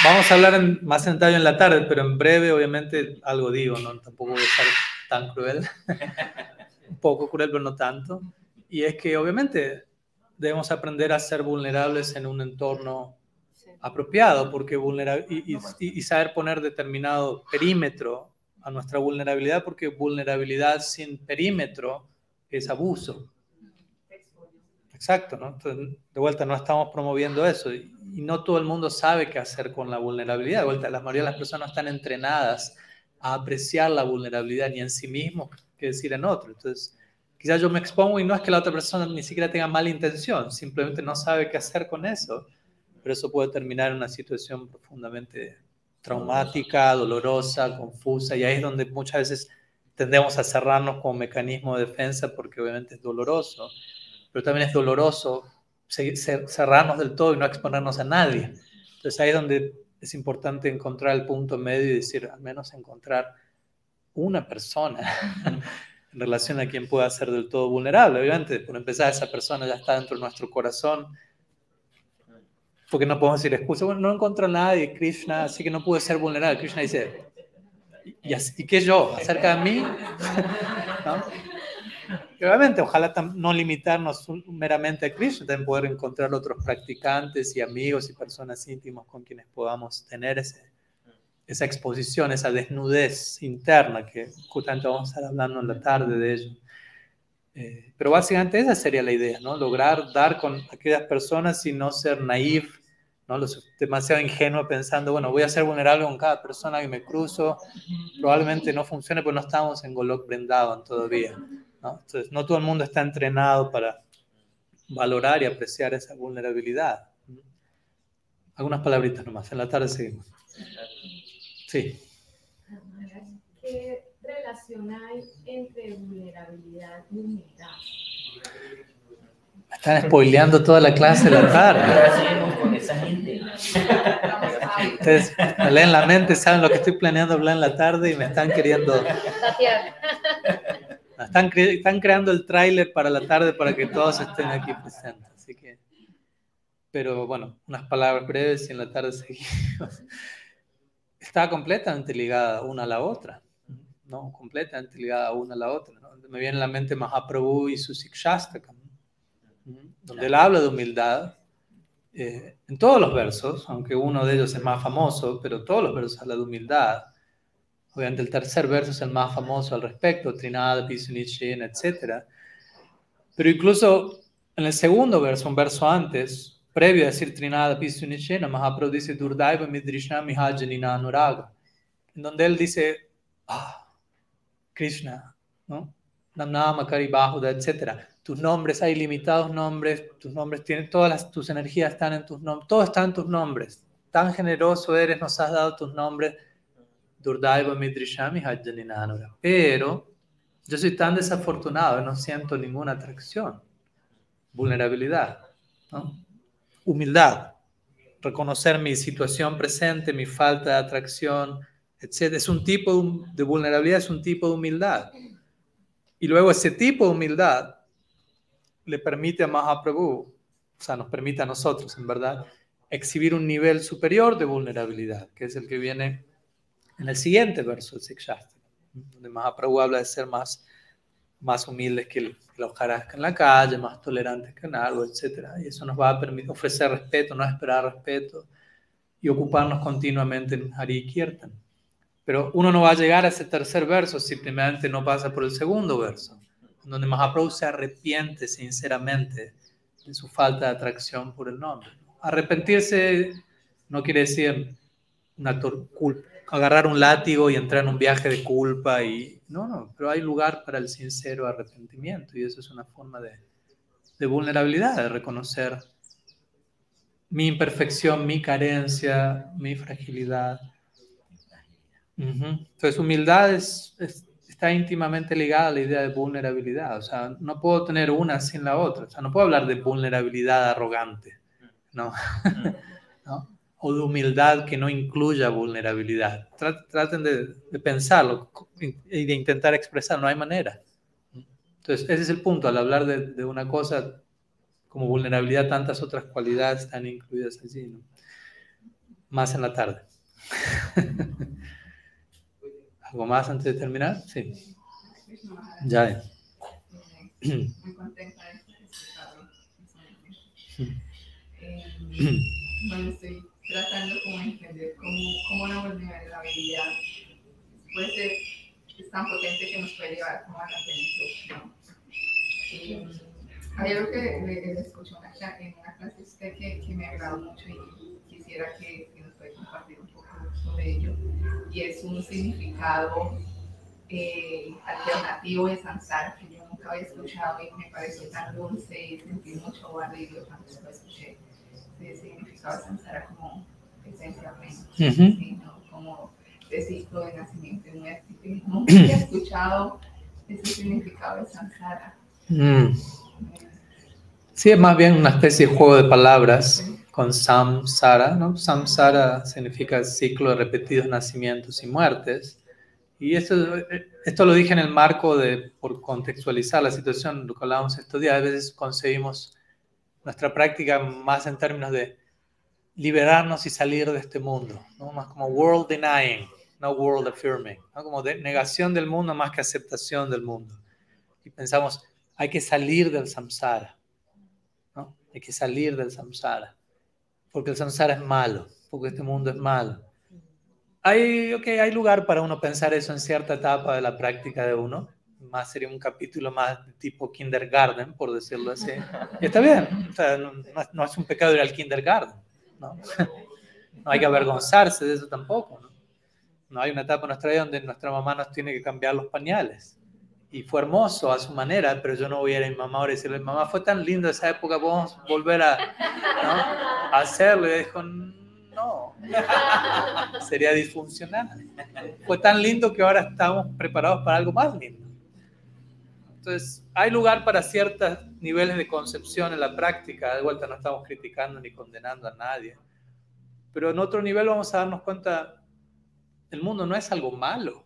Vamos a hablar en- más en detalle en la tarde, pero en breve, obviamente, algo digo, ¿no? Tampoco voy a estar tan cruel. Un poco cruel, pero no tanto. Y es que, obviamente, debemos aprender a ser vulnerables en un entorno Sí. apropiado porque vulnera y, y- y- y saber poner determinado perímetro a nuestra vulnerabilidad porque vulnerabilidad sin perímetro es abuso. Exacto, ¿no? Entonces, de vuelta, no estamos promoviendo eso y, y no todo el mundo sabe qué hacer con la vulnerabilidad. De vuelta, la mayoría de las personas no están entrenadas a apreciar la vulnerabilidad ni en sí mismos que decir en otro. Entonces, quizás yo me expongo y no es que la otra persona ni siquiera tenga mala intención, simplemente no sabe qué hacer con eso, pero eso puede terminar en una situación profundamente traumática, dolorosa, confusa, y ahí es donde muchas veces tendemos a cerrarnos como mecanismo de defensa porque obviamente es doloroso, pero también es doloroso cerrarnos del todo y no exponernos a nadie. Entonces ahí es donde es importante encontrar el punto medio y decir, al menos encontrar una persona en relación a quien pueda ser del todo vulnerable. Obviamente, por empezar, esa persona ya está dentro de nuestro corazón, porque no podemos decir excusa, bueno, no encuentro a nadie, Krishna, así que no pude ser vulnerable. Krishna dice, ¿y, así- ¿y qué yo? ¿Acerca de mí? ¿No? Y obviamente, ojalá no limitarnos meramente a Krishna, también poder encontrar otros practicantes y amigos y personas íntimos con quienes podamos tener ese, esa exposición, esa desnudez interna, que justamente vamos a estar hablando en la tarde de ello. Eh, pero básicamente esa sería la idea, ¿no? Lograr dar con aquellas personas y no ser naif, ¿no? Lo su- demasiado ingenuo pensando, bueno, voy a ser vulnerable con cada persona que me cruzo. Probablemente no funcione, porque no estamos en Golok Vrindavan todavía, ¿no? Entonces, no todo el mundo está entrenado para valorar y apreciar esa vulnerabilidad. Algunas palabritas nomás, en la tarde seguimos. Sí. ¿Qué relación hay entre vulnerabilidad y humildad? Me están spoileando toda la clase de la ¿Qué tarde. hacemos con esa gente? Ustedes me leen la mente, saben lo que estoy planeando hablar en la tarde y me están queriendo, están, cre- están creando el tráiler para la tarde para que todos estén aquí presentes. Así que, pero bueno, unas palabras breves y en la tarde seguimos. Está completamente ligada una a la otra, ¿no? Completamente ligada una a la otra. ¿no? Me viene a la mente Mahaprabhu y su Sikshastakam, ¿no? donde él habla de humildad, eh, en todos los versos, aunque uno de ellos es más famoso, pero todos los versos hablan de humildad. Obviamente el tercer verso es el más famoso al respecto, Trinada, Pisunichin, etc. Pero incluso en el segundo verso, un verso antes, previo a decir Trinada, Pisunichin, Mahaprabhu dice Durdaiva Midrishna Mihajanina Anuraga, en donde él dice, ah, Krishna, ¿no? Namnama, Karibahuda, etc. Tus nombres, hay limitados nombres, tus nombres tienen, todas las, tus energías están en tus nombres, todo está en tus nombres. Tan generoso eres, nos has dado tus nombres. Durdaiva Midrishami Hajjaninanura. Pero yo soy tan desafortunado, no siento ninguna atracción. Vulnerabilidad, ¿no? Humildad, reconocer mi situación presente, mi falta de atracción, etc. Es un tipo de- vulnerabilidad, es un tipo de humildad. Y luego ese tipo de humildad le permite a Mahaprabhu, o sea, nos permite a nosotros, en verdad, exhibir un nivel superior de vulnerabilidad, que es el que viene en el siguiente verso del Sikshastra, donde Mahaprabhu habla de ser más, más humildes que, los jarascas en la calle, más tolerantes que en algo, etc. Y eso nos va a permitir ofrecer respeto, no esperar respeto y ocuparnos continuamente en Hari Kirtan. Pero uno no va a llegar a ese tercer verso si simplemente no pasa por el segundo verso, donde Mahaprabhu se arrepiente sinceramente de su falta de atracción por el nombre. Arrepentirse no quiere decir una tor- cul- agarrar un látigo y entrar en un viaje de culpa y no, no, pero hay lugar para el sincero arrepentimiento y eso es una forma de, de vulnerabilidad, de reconocer mi imperfección, mi carencia, mi fragilidad. Ujú. Entonces, humildad es, es- está íntimamente ligada a la idea de vulnerabilidad. O sea, no puedo tener una sin la otra. O sea, no puedo hablar de vulnerabilidad arrogante, ¿no? ¿No? O de humildad que no incluya vulnerabilidad. Tra- Traten de, de pensarlo y de intentar expresar. No hay manera. Entonces, ese es el punto. Al hablar de, de una cosa como vulnerabilidad, tantas otras cualidades están incluidas allí. ¿no? Más en la tarde. ¿Algo más antes de terminar? Sí. Ya. Muy contenta de estar Eh, bueno, estoy tratando como de entender cómo, cómo la vulnerabilidad puede ser tan potente que nos puede llevar como a la plenitud, hay algo que le, le escuché una en una clase usted que, que me agradó mucho y quisiera que, que nos puede compartir un poco sobre ello, y es un significado eh, alternativo de samsara que yo nunca había escuchado y me pareció tan dulce y sentí mucho alivio cuando lo escuché. El significado de samsara como esencia plena, Ujú. ¿sí? ¿no? como de ciclo de nacimiento y muerte. Nunca había escuchado ese significado de samsara. Mm. Sí, es más bien una especie de juego de palabras con samsara, ¿no? Samsara significa ciclo de repetidos nacimientos y muertes. Y esto, esto lo dije en el marco de, por contextualizar la situación, lo que hablábamos estos días, a veces concebimos nuestra práctica más en términos de liberarnos y salir de este mundo, ¿no? más como world denying, no world affirming, ¿no? como de negación del mundo más que aceptación del mundo. Y pensamos, hay que salir del samsara, ¿no? hay que salir del samsara, porque el samsara es malo, porque este mundo es malo. Hay, okay, hay lugar para uno pensar eso en cierta etapa de la práctica de uno, más sería un capítulo más de tipo kindergarten, por decirlo así. Y está bien, o sea, no, no es- un pecado ir al kindergarten, ¿no? No hay que avergonzarse de eso tampoco, ¿no? No hay una etapa en nuestra vida donde nuestra mamá nos tiene que cambiar los pañales. Y fue hermoso a su manera, pero yo no voy a ir a mi mamá ahora y decirle, mamá, fue tan lindo esa época, podemos volver a, ¿no? a hacerlo. Y dijo, no, sería disfuncional. Fue tan lindo que ahora estamos preparados para algo más lindo. Entonces, hay lugar para ciertos niveles de concepción en la práctica. De vuelta, no estamos criticando ni condenando a nadie. Pero en otro nivel vamos a darnos cuenta, el mundo no es algo malo.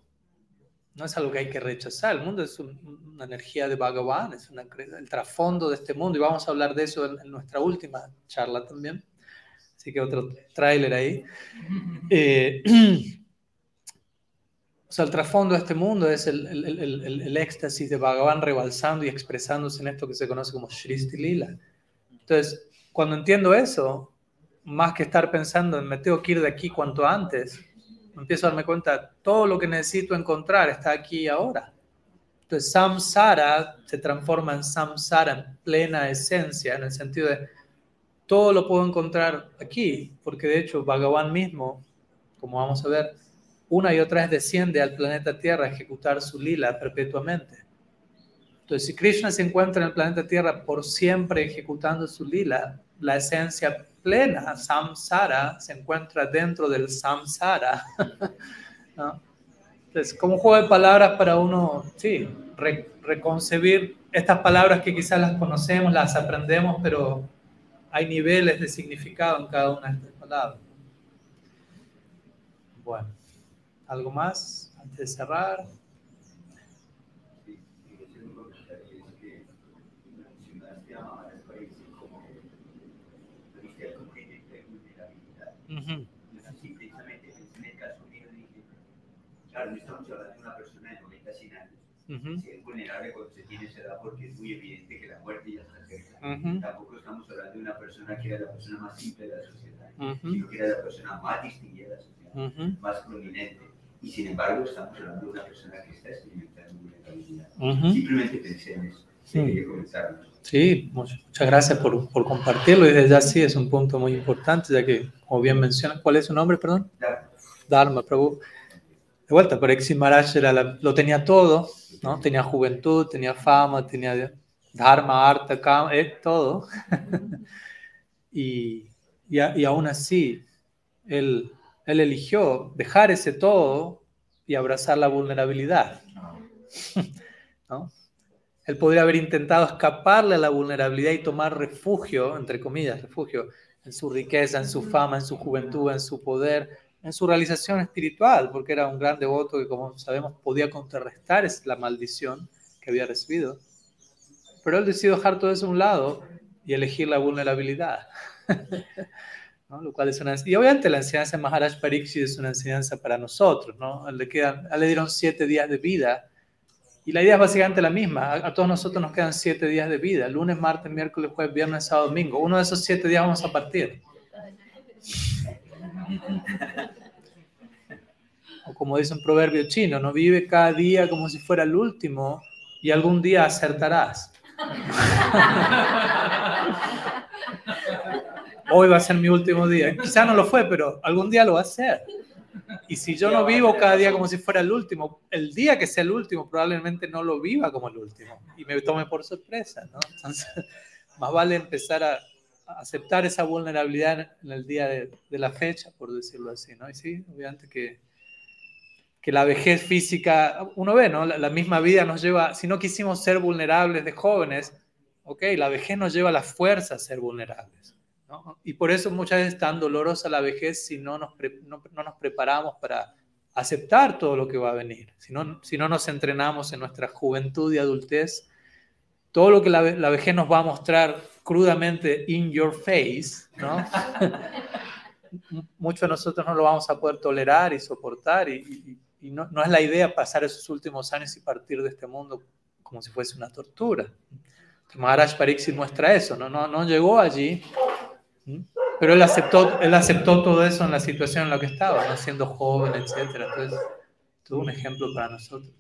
No es algo que hay que rechazar. El mundo es un- una energía de Bhagavan, es una el trasfondo de este mundo. Y vamos a hablar de eso en, en nuestra última charla también. Así que otro tráiler ahí. Eh, o sea, el trasfondo de este mundo es el, el- el- el- éxtasis de Bhagavan rebalsando y expresándose en esto que se conoce como Shristi Lila. Entonces, cuando entiendo eso, más que estar pensando en me tengo que ir de aquí cuanto antes, empiezo a darme cuenta, todo lo que necesito encontrar está aquí y ahora. Entonces, samsara se transforma en samsara en plena esencia, en el sentido de todo lo puedo encontrar aquí, porque de hecho Bhagavan mismo, como vamos a ver, una y otra vez desciende al planeta Tierra a ejecutar su lila perpetuamente. Entonces, si Krishna se encuentra en el planeta Tierra por siempre ejecutando su lila, la esencia plena, samsara, se encuentra dentro del samsara. ¿no? Entonces, como juego de palabras para uno, sí, re- reconcebir estas palabras que quizás las conocemos, las aprendemos, pero hay niveles de significado en cada una de estas palabras. Bueno, ¿algo más antes de cerrar? Así, precisamente, en el caso mío, dije, claro, no estamos hablando de una persona de 90, 100 años. Si es vulnerable cuando se tiene esa edad porque es muy evidente que la muerte ya está cerca. Tampoco estamos hablando de una persona que era la persona más simple de la sociedad, sino que era la persona más distinguida de la sociedad, más prominente. Y sin embargo, estamos hablando de una persona que está experimentando vulnerabilidad. ujú. Simplemente pensé en eso. Sí. Sí, much- muchas gracias por, por compartirlo y desde ya sí es un punto muy importante, ya que, como bien menciona, ¿cuál es su nombre, perdón? Dharma Prabhu. De vuelta, pero Maharaj era la- lo tenía todo, ¿no? Tenía juventud, tenía fama, tenía Dharma, Arta, Kama, eh, todo. y, y, a- y aún así, él, él eligió dejar ese todo y abrazar la vulnerabilidad, ¿no? Él podría haber intentado escaparle a la vulnerabilidad y tomar refugio, entre comillas, refugio, en su riqueza, en su fama, en su juventud, en su poder, en su realización espiritual, porque era un gran devoto que, como sabemos, podía contrarrestar es- la maldición que había recibido. Pero él decidió dejar todo eso a un lado y elegir la vulnerabilidad. ¿no? Lo cual es una, y obviamente la enseñanza de Maharaj Pariksit es una enseñanza para nosotros. ¿no? Le, quedan, le dieron siete días de vida Y la idea es básicamente la misma. A, a todos nosotros nos quedan siete días de vida. Lunes, martes, miércoles, jueves, viernes, sábado, domingo. Uno de esos siete días vamos a partir. O como dice un proverbio chino, no vive cada día como si fuera el último y algún día acertarás. Hoy va a ser mi último día. Quizá no lo fue, pero algún día lo va a ser. Y si yo no vivo cada día como si fuera el último, el día que sea el último probablemente no lo viva como el último y me tome por sorpresa, ¿no? Entonces, más vale empezar a, aceptar esa vulnerabilidad en el día de, de, la fecha, por decirlo así, ¿no? Y sí, obviamente que, que la vejez física, uno ve, ¿no? La, la, misma vida nos lleva, si no quisimos ser vulnerables de jóvenes, ok, la vejez nos lleva a la fuerza a ser vulnerables. ¿No? Y por eso muchas veces es tan dolorosa la vejez si no nos, no, no, nos preparamos para aceptar todo lo que va a venir, si no, si no nos entrenamos en nuestra juventud y adultez, todo lo que la, la vejez nos va a mostrar crudamente in your face, ¿no? Muchos de nosotros no lo vamos a poder tolerar y soportar y, y, y no, no, es la idea pasar esos últimos años y partir de este mundo como si fuese una tortura. Maharaj Pariksit muestra eso, ¿no? No, no llegó allí pero él aceptó, él aceptó todo eso en la situación en la que estaba, siendo joven, etc. Entonces, todo un ejemplo para nosotros.